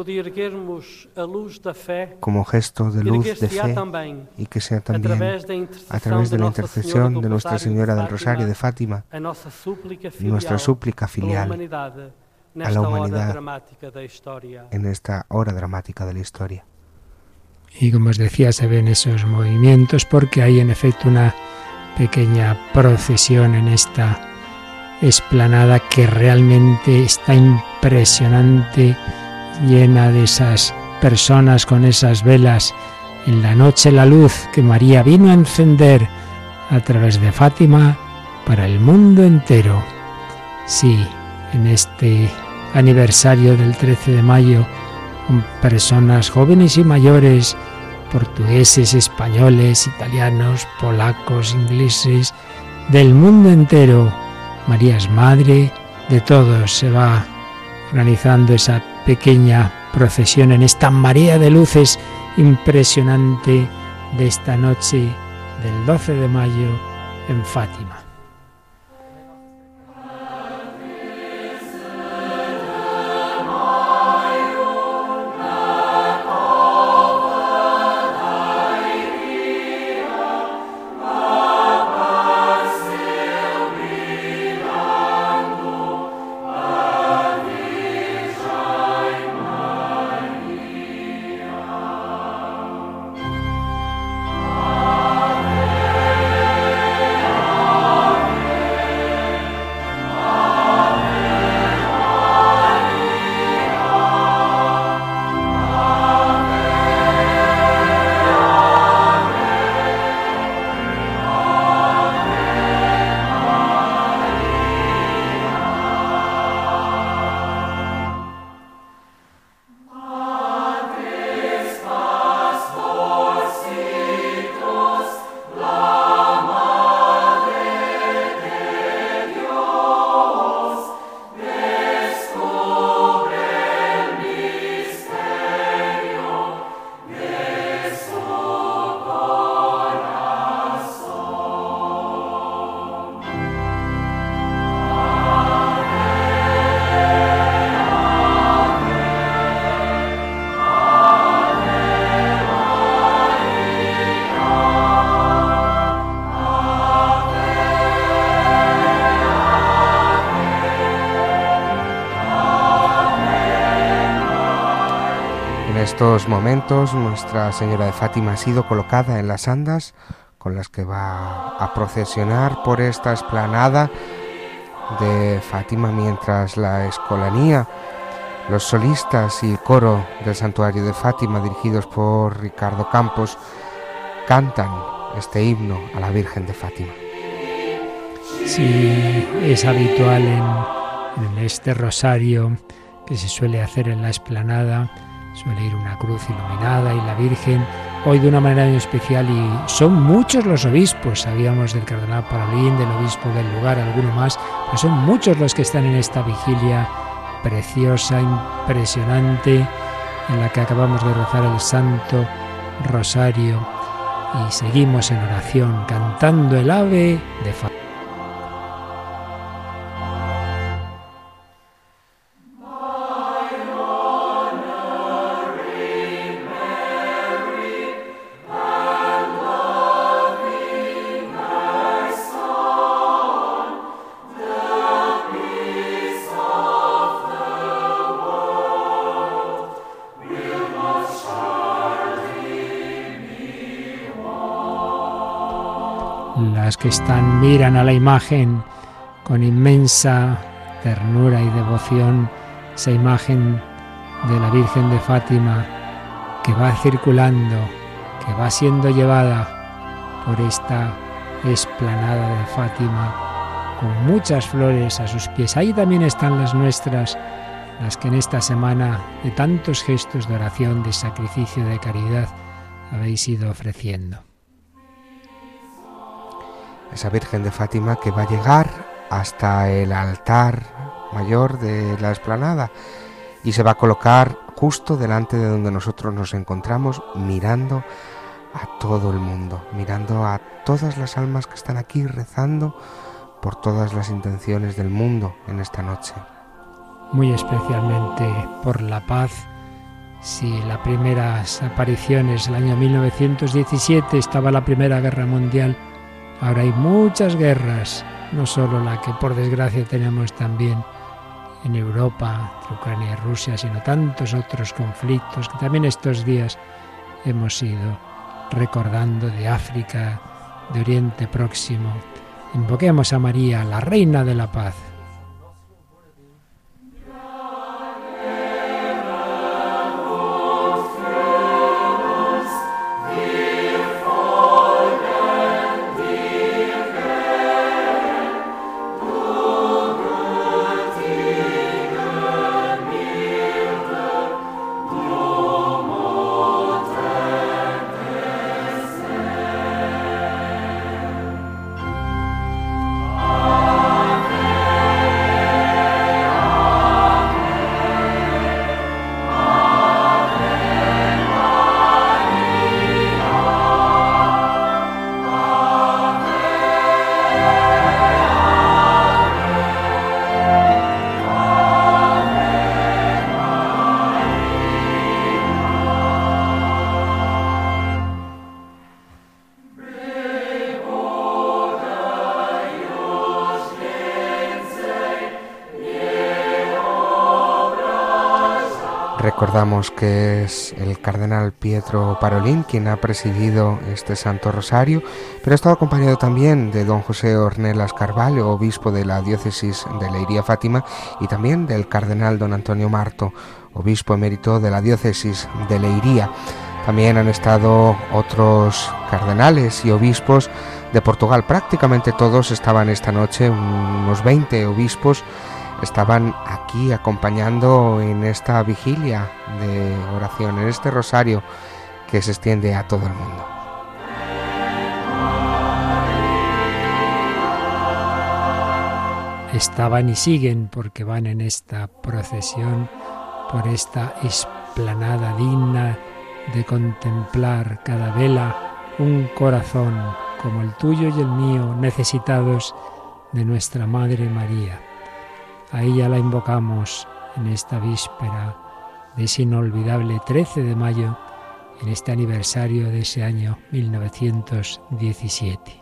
como gesto de luz de fe y que sea también a través de la intercesión de Nuestra Señora del Rosario de Fátima nuestra súplica filial a la humanidad en esta hora dramática de la historia. Y como os decía, se ven esos movimientos porque hay en efecto una pequeña procesión en esta esplanada que realmente está impresionante, llena de esas personas con esas velas. En la noche la luz que María vino a encender a través de Fátima para el mundo entero. Sí, en este aniversario del 13 de mayo, con personas jóvenes y mayores, portugueses, españoles, italianos, polacos, ingleses, del mundo entero. María es madre de todos. Se va organizando esa pequeña procesión en esta marea de luces impresionante de esta noche del 12 de mayo en Fátima. Estos momentos Nuestra Señora de Fátima ha sido colocada en las andas con las que va a procesionar por esta esplanada de Fátima mientras la escolanía, los solistas y el coro del santuario de Fátima dirigidos por Ricardo Campos cantan este himno a la Virgen de Fátima. Sí, es habitual en, en este rosario que se suele hacer en la esplanada suele ir una cruz iluminada y la Virgen, hoy de una manera muy especial y son muchos los obispos, sabíamos del cardenal Parolín, del obispo del lugar, alguno más, pero son muchos los que están en esta vigilia preciosa, impresionante, en la que acabamos de rezar el Santo Rosario y seguimos en oración cantando el ave de Fa que están miran a la imagen con inmensa ternura y devoción, esa imagen de la Virgen de Fátima que va circulando, que va siendo llevada por esta esplanada de Fátima con muchas flores a sus pies. Ahí también están las nuestras, las que en esta semana de tantos gestos de oración, de sacrificio, de caridad habéis ido ofreciendo. Esa Virgen de Fátima que va a llegar hasta el altar mayor de la esplanada y se va a colocar justo delante de donde nosotros nos encontramos mirando a todo el mundo, mirando a todas las almas que están aquí rezando por todas las intenciones del mundo en esta noche. Muy especialmente por la paz. Si las primeras apariciones, el año 1917, estaba la Primera Guerra Mundial, ahora hay muchas guerras, no solo la que por desgracia tenemos también en Europa, Ucrania y Rusia, sino tantos otros conflictos que también estos días hemos ido recordando de África, de Oriente Próximo. Invoquemos a María, la Reina de la Paz. Recordamos que es el cardenal Pietro Parolín quien ha presidido este Santo Rosario, pero ha estado acompañado también de don José Ornelas Carvalho, obispo de la diócesis de Leiría Fátima, y también del cardenal don Antonio Marto, obispo emérito de la diócesis de Leiría. También han estado otros cardenales y obispos de Portugal. Prácticamente todos estaban esta noche, unos 20 obispos estaban aquí acompañando en esta vigilia de oración, en este rosario que se extiende a todo el mundo. Estaban y siguen porque van en esta procesión por esta esplanada digna de contemplar cada vela un corazón como el tuyo y el mío necesitados de nuestra Madre María a ella la invocamos en esta víspera de ese inolvidable 13 de mayo, en este aniversario de ese año 1917.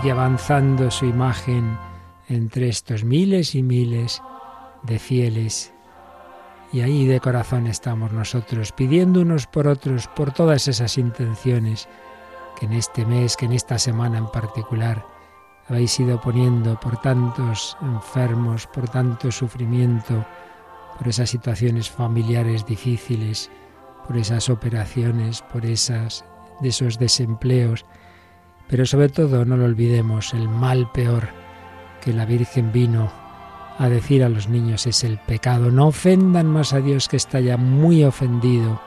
Sigue avanzando su imagen entre estos miles y miles de fieles. Y ahí de corazón estamos nosotros, pidiendo unos por otros, por todas esas intenciones que en este mes, que en esta semana en particular, habéis ido poniendo por tantos enfermos, por tanto sufrimiento, por esas situaciones familiares difíciles, por esas operaciones, por esas de esos desempleos, pero sobre todo no lo olvidemos, el mal peor que la Virgen vino a decir a los niños es el pecado. No ofendan más a Dios que está ya muy ofendido.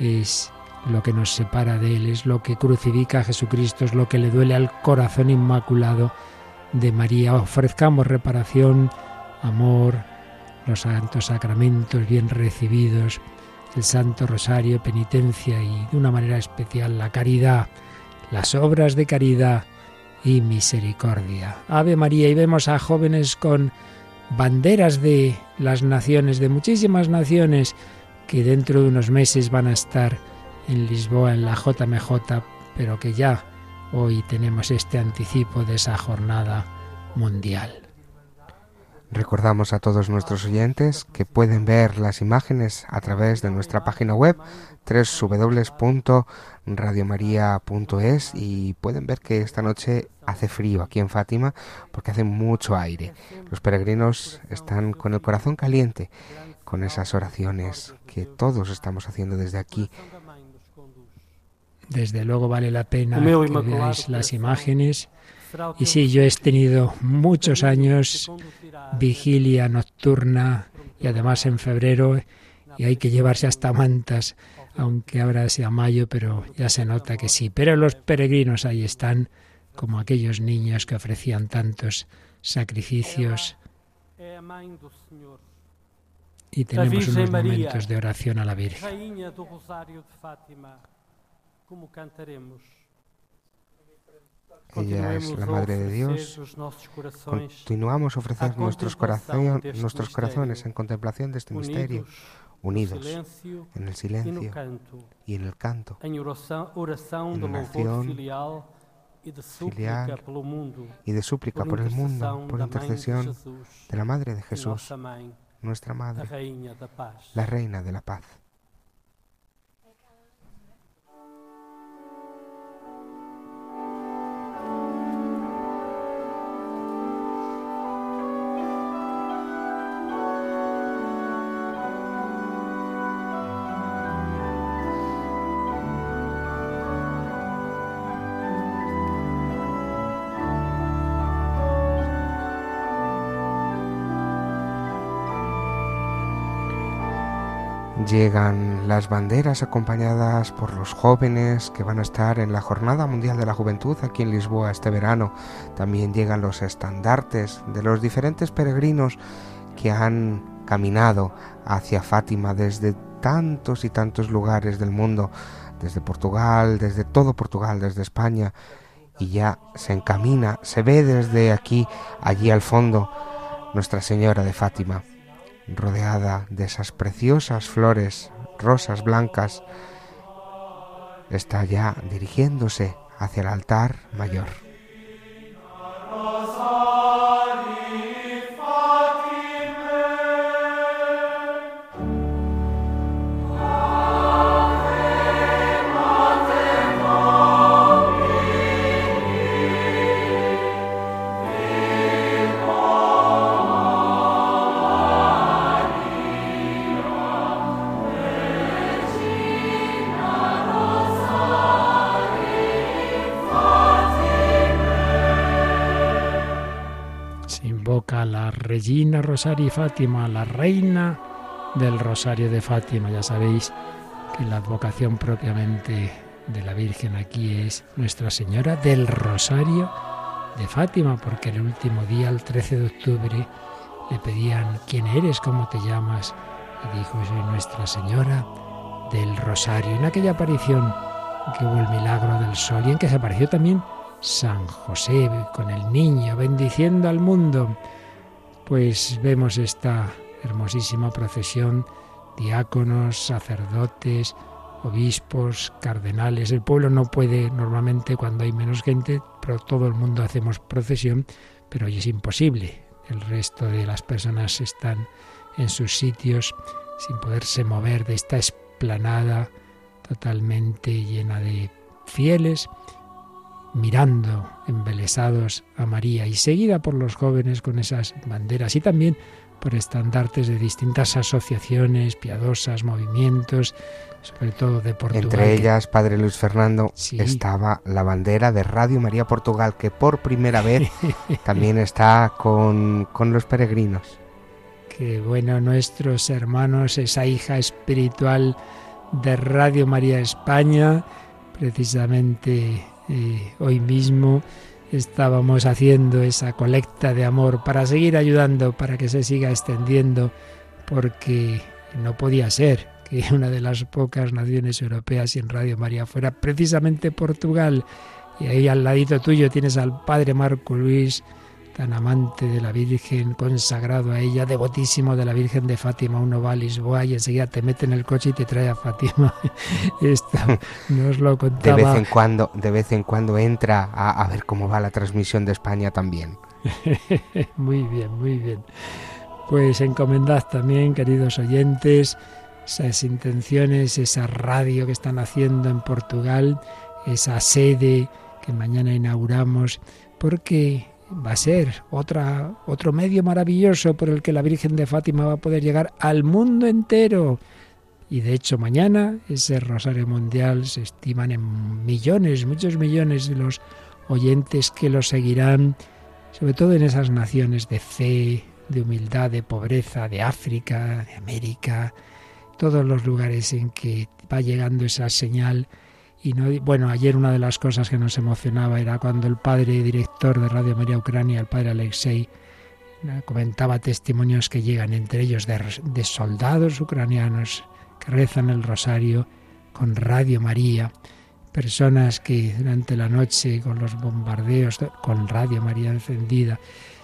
Es lo que nos separa de Él, es lo que crucifica a Jesucristo, es lo que le duele al corazón inmaculado de María. Ofrezcamos reparación, amor, los santos sacramentos bien recibidos, el Santo Rosario, penitencia y de una manera especial la caridad, las obras de caridad y misericordia. Ave María y vemos a jóvenes con banderas de las naciones, de muchísimas naciones, que dentro de unos meses van a estar en Lisboa, en la JMJ, pero que ya hoy tenemos este anticipo de esa jornada mundial. Recordamos a todos nuestros oyentes que pueden ver las imágenes a través de nuestra página web www.radiomaria.es y pueden ver que esta noche hace frío aquí en Fátima porque hace mucho aire. Los peregrinos están con el corazón caliente con esas oraciones que todos estamos haciendo desde aquí. Desde luego vale la pena que veáis las imágenes y sí, yo he tenido muchos años vigilia nocturna y además en febrero y hay que llevarse hasta mantas, aunque ahora sea mayo, pero ya se nota que sí. Pero los peregrinos ahí están como aquellos niños que ofrecían tantos sacrificios. Y tenemos unos momentos de oración a la Virgen. Ella es la Madre de Dios. Continuamos a ofrecer nuestros, corazón, nuestros corazones en contemplación de este misterio, unidos en el silencio y en el canto, en oración filial y de súplica por el mundo, por intercesión de la Madre de Jesús, nuestra Madre, la Reina de la Paz. Llegan las banderas acompañadas por los jóvenes que van a estar en la Jornada Mundial de la Juventud aquí en Lisboa este verano. También llegan los estandartes de los diferentes peregrinos que han caminado hacia Fátima desde tantos y tantos lugares del mundo, desde Portugal, desde todo Portugal, desde España, y ya se encamina, se ve desde aquí, allí al fondo, Nuestra Señora de Fátima rodeada de esas preciosas flores rosas blancas, está ya dirigiéndose hacia el altar mayor. Regina Rosario y Fátima, la reina del Rosario de Fátima. Ya sabéis que la advocación propiamente de la Virgen aquí es Nuestra Señora del Rosario de Fátima, porque el último día, el 13 de octubre, le pedían, ¿quién eres? ¿Cómo te llamas? Y dijo, soy Nuestra Señora del Rosario. En aquella aparición que hubo el milagro del sol y en que se apareció también San José con el niño bendiciendo al mundo pues vemos esta hermosísima procesión, diáconos, sacerdotes, obispos, cardenales. El pueblo no puede normalmente, cuando hay menos gente, todo el mundo hacemos procesión, pero hoy es imposible. El resto de las personas están en sus sitios sin poderse mover de esta esplanada totalmente llena de fieles, mirando embelesados a María y seguida por los jóvenes con esas banderas y también por estandartes de distintas asociaciones piadosas, movimientos, sobre todo de Portugal. Entre ellas, Padre Luis Fernando, estaba la bandera de Radio María Portugal, que por primera vez también está con, con los peregrinos. Que bueno, nuestros hermanos, esa hija espiritual de Radio María España, precisamente eh, hoy mismo estábamos haciendo esa colecta de amor para seguir ayudando, para que se siga extendiendo, porque no podía ser que una de las pocas naciones europeas sin Radio María fuera precisamente Portugal. Y ahí al ladito tuyo tienes al Padre Marco Luis, tan amante de la Virgen, consagrado a ella, devotísimo de la Virgen de Fátima, uno va a Lisboa y enseguida te mete en el coche y te trae a Fátima. Esto nos lo contaba. De vez en cuando, de vez en cuando entra a, a ver cómo va la transmisión de España también. muy bien, muy bien. Pues encomendad también, queridos oyentes, esas intenciones, esa radio que están haciendo en Portugal, esa sede que mañana inauguramos, porque va a ser otra, otro medio maravilloso por el que la Virgen de Fátima va a poder llegar al mundo entero. Y de hecho mañana ese Rosario Mundial se estiman en millones, muchos millones de los oyentes que lo seguirán, sobre todo en esas naciones de fe, de humildad, de pobreza, de África, de América, todos los lugares en que va llegando esa señal y no, bueno, ayer una de las cosas que nos emocionaba era cuando el padre director de Radio María Ucrania, el padre Alexei, comentaba testimonios que llegan entre ellos de soldados ucranianos que rezan el rosario con Radio María, personas que durante la noche con los bombardeos, con Radio María encendida,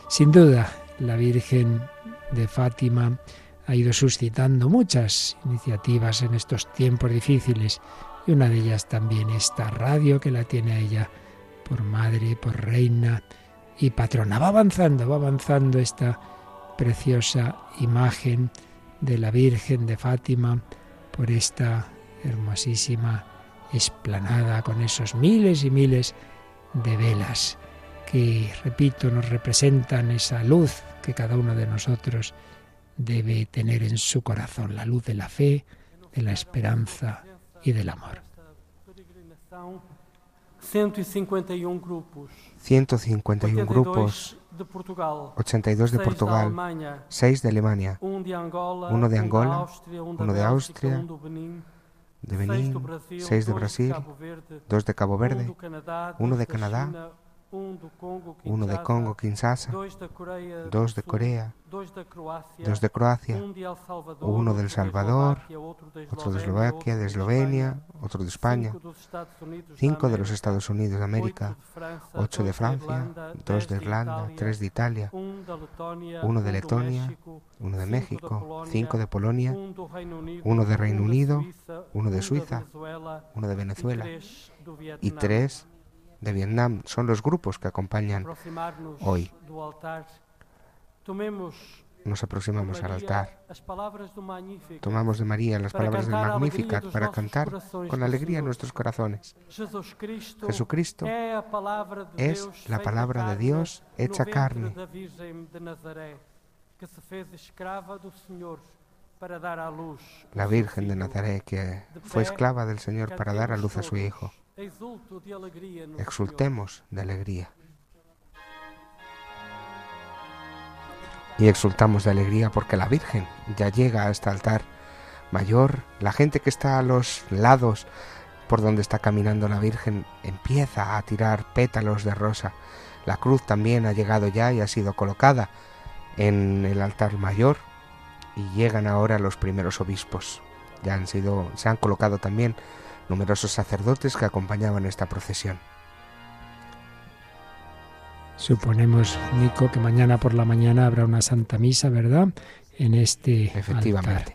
sin duda la Virgen de Fátima ha ido suscitando muchas iniciativas en estos tiempos difíciles y una de ellas también esta radio que la tiene ella por madre, por reina y patrona. Va avanzando, va avanzando esta preciosa imagen de la Virgen de Fátima por esta hermosísima esplanada con esos miles y miles de velas que, repito, nos representan esa luz que cada uno de nosotros debe tener en su corazón, la luz de la fe, de la esperanza y del amor. 151 grupos. 151 grupos. 82 de Portugal, 6 de Alemania, 1 de Angola, 1 de Austria, de Benín, 6 de Brasil, 2 de Cabo Verde, 1 de Canadá, uno de Congo, Kinshasa, dos de Corea, dos de Croacia, uno de El Salvador, otro de Eslovaquia, de Eslovenia, otro de España, cinco de los Estados Unidos de América, ocho de Francia, dos de Irlanda, tres de Italia, uno de Letonia, uno de México, cinco de Polonia, uno de Reino Unido, uno de Suiza, uno de Venezuela. Y tres de Vietnam son los grupos que acompañan hoy. Nos aproximamos al altar. Tomamos de María las palabras del Magnificat para cantar con alegría nuestros corazones. Jesucristo es la palabra de Dios hecha carne la Virgen de Nazaret que fue esclava del Señor para dar a luz a su Hijo. Exultemos de alegría. Y exultamos de alegría porque la Virgen ya llega a este altar mayor. La gente que está a los lados por donde está caminando la Virgen empieza a tirar pétalos de rosa. La cruz también ha llegado ya y ha sido colocada en el altar mayor y llegan ahora los primeros obispos. Ya han sido, se han colocado también numerosos sacerdotes que acompañaban esta procesión. Suponemos, Nico, que mañana por la mañana habrá una Santa Misa, ¿verdad? En este Efectivamente.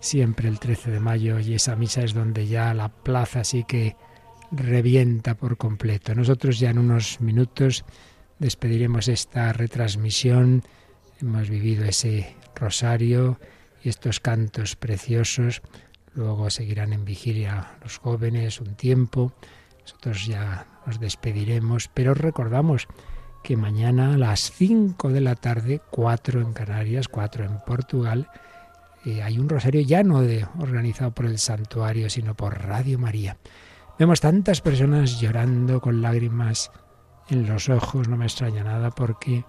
Siempre el 13 de mayo y esa misa es donde ya la plaza sí que revienta por completo. Nosotros ya en unos minutos despediremos esta retransmisión. Hemos vivido ese rosario y estos cantos preciosos. Luego seguirán en vigilia los jóvenes un tiempo. Nosotros ya nos despediremos, pero recordamos que mañana a las 5 de la tarde, 4 en Canarias, 4 en Portugal, eh, hay un rosario ya no de, organizado por el santuario, sino por Radio María. Vemos tantas personas llorando con lágrimas en los ojos, no me extraña nada porque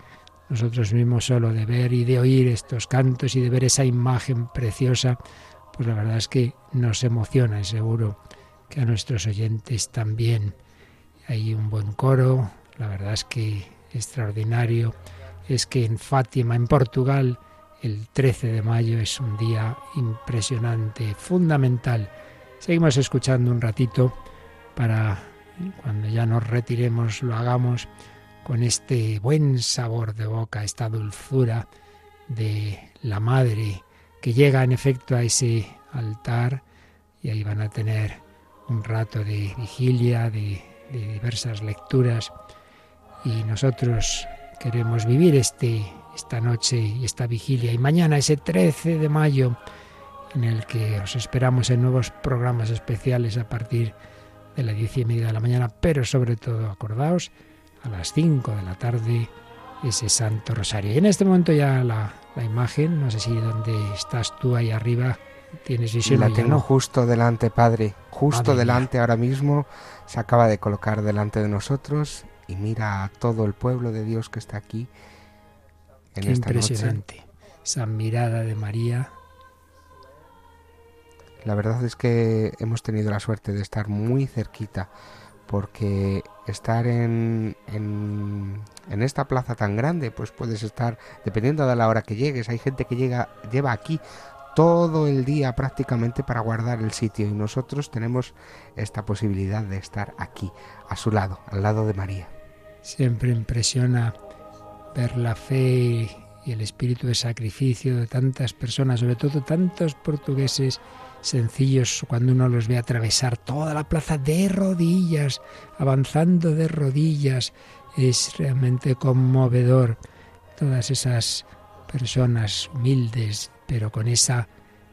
nosotros mismos solo de ver y de oír estos cantos y de ver esa imagen preciosa, pues la verdad es que nos emociona y seguro que a nuestros oyentes también. Hay un buen coro, la verdad es que extraordinario es que en Fátima, en Portugal, el 13 de mayo es un día impresionante, fundamental. Seguimos escuchando un ratito para cuando ya nos retiremos lo hagamos con este buen sabor de boca, esta dulzura de la madre que llega en efecto a ese altar y ahí van a tener un rato de vigilia, de, diversas lecturas. Y nosotros queremos vivir este, esta noche y esta vigilia. Y mañana ese 13 de mayo en el que os esperamos en nuevos programas especiales a partir de las diez y media de la mañana, pero sobre todo acordaos a las 5 de la tarde ese Santo Rosario. Y en este momento ya la, la imagen, no sé si donde estás tú ahí arriba, tienes visión. La tengo justo delante, Padre, justo delante ahora mismo, se acaba de colocar delante de nosotros y mira a todo el pueblo de Dios que está aquí en Qué esta impresionante. noche. Esa mirada de María. La verdad es que hemos tenido la suerte de estar muy cerquita porque estar en, en, esta plaza tan grande, pues puedes estar, dependiendo de la hora que llegues, hay gente que llega, lleva aquí todo el día prácticamente para guardar el sitio y nosotros tenemos esta posibilidad de estar aquí, a su lado, al lado de María. Siempre impresiona ver la fe y el espíritu de sacrificio de tantas personas, sobre todo tantos portugueses sencillos cuando uno los ve atravesar toda la plaza de rodillas, avanzando de rodillas. Es realmente conmovedor todas esas personas humildes, pero con esa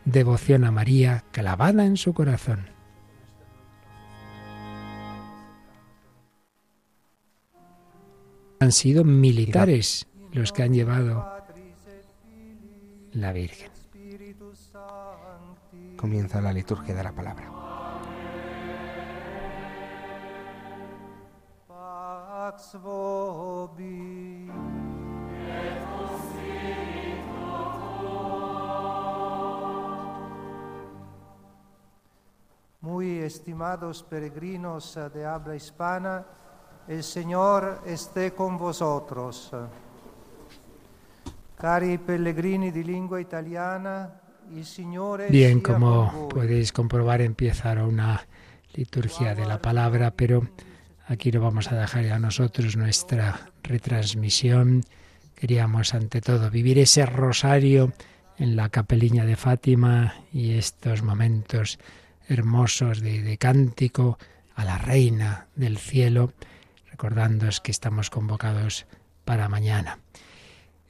devoción a María clavada en su corazón. Han sido militares los que han llevado la Virgen. Comienza la liturgia de la palabra. Muy estimados peregrinos de habla hispana, el Señor esté con vosotros. Cari pellegrini di lingua italiana, Bien, como podéis comprobar, empieza ahora una liturgia de la palabra, pero aquí lo vamos a dejar ya nosotros, nuestra retransmisión. Queríamos, ante todo, vivir ese rosario en la capeliña de Fátima y estos momentos hermosos de, de cántico a la Reina del Cielo, recordándoos que estamos convocados para mañana.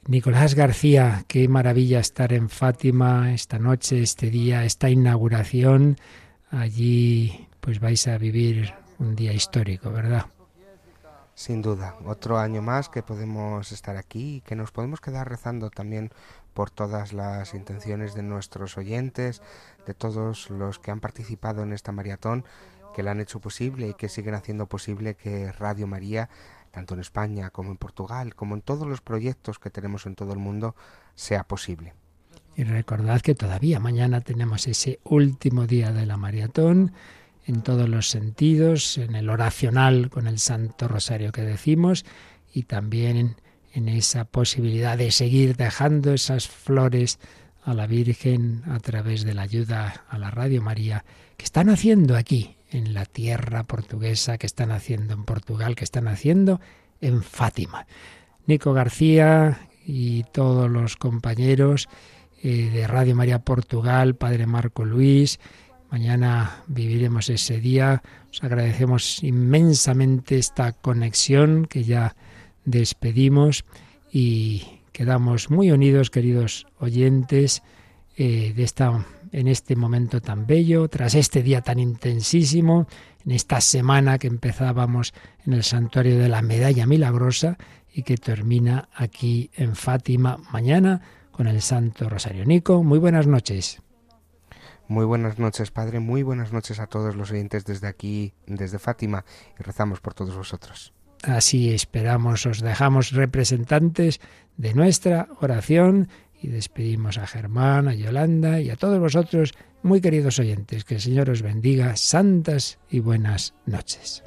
Nicolás García, qué maravilla estar en Fátima esta noche, este día, esta inauguración. Allí pues vais a vivir un día histórico, ¿verdad? Sin duda, otro año más que podemos estar aquí y que nos podemos quedar rezando también por todas las intenciones de nuestros oyentes, de todos los que han participado en esta maratón, que la han hecho posible y que siguen haciendo posible que Radio María, tanto en España como en Portugal, como en todos los proyectos que tenemos en todo el mundo, sea posible. Y recordad que todavía mañana tenemos ese último día de la maratón en todos los sentidos, en el oracional con el Santo Rosario que decimos y también en, esa posibilidad de seguir dejando esas flores a la Virgen a través de la ayuda a la Radio María que están haciendo aquí en la tierra portuguesa, que están haciendo en Portugal, que están haciendo en Fátima. Nico García y todos los compañeros eh, de Radio María Portugal, Padre Marco Luis, Mañana viviremos ese día. Os agradecemos inmensamente esta conexión que ya despedimos y quedamos muy unidos, queridos oyentes, eh, de esta, en este momento tan bello, tras este día tan intensísimo, en esta semana que empezábamos en el santuario de la Medalla Milagrosa y que termina aquí en Fátima mañana con el Santo Rosario. Nico, muy buenas noches. Muy buenas noches, Padre. Muy buenas noches a todos los oyentes desde aquí, desde Fátima, y rezamos por todos vosotros. Así esperamos, os dejamos representantes de nuestra oración y despedimos a Germán, a Yolanda y a todos vosotros, muy queridos oyentes. Que el Señor os bendiga. Santas y buenas noches.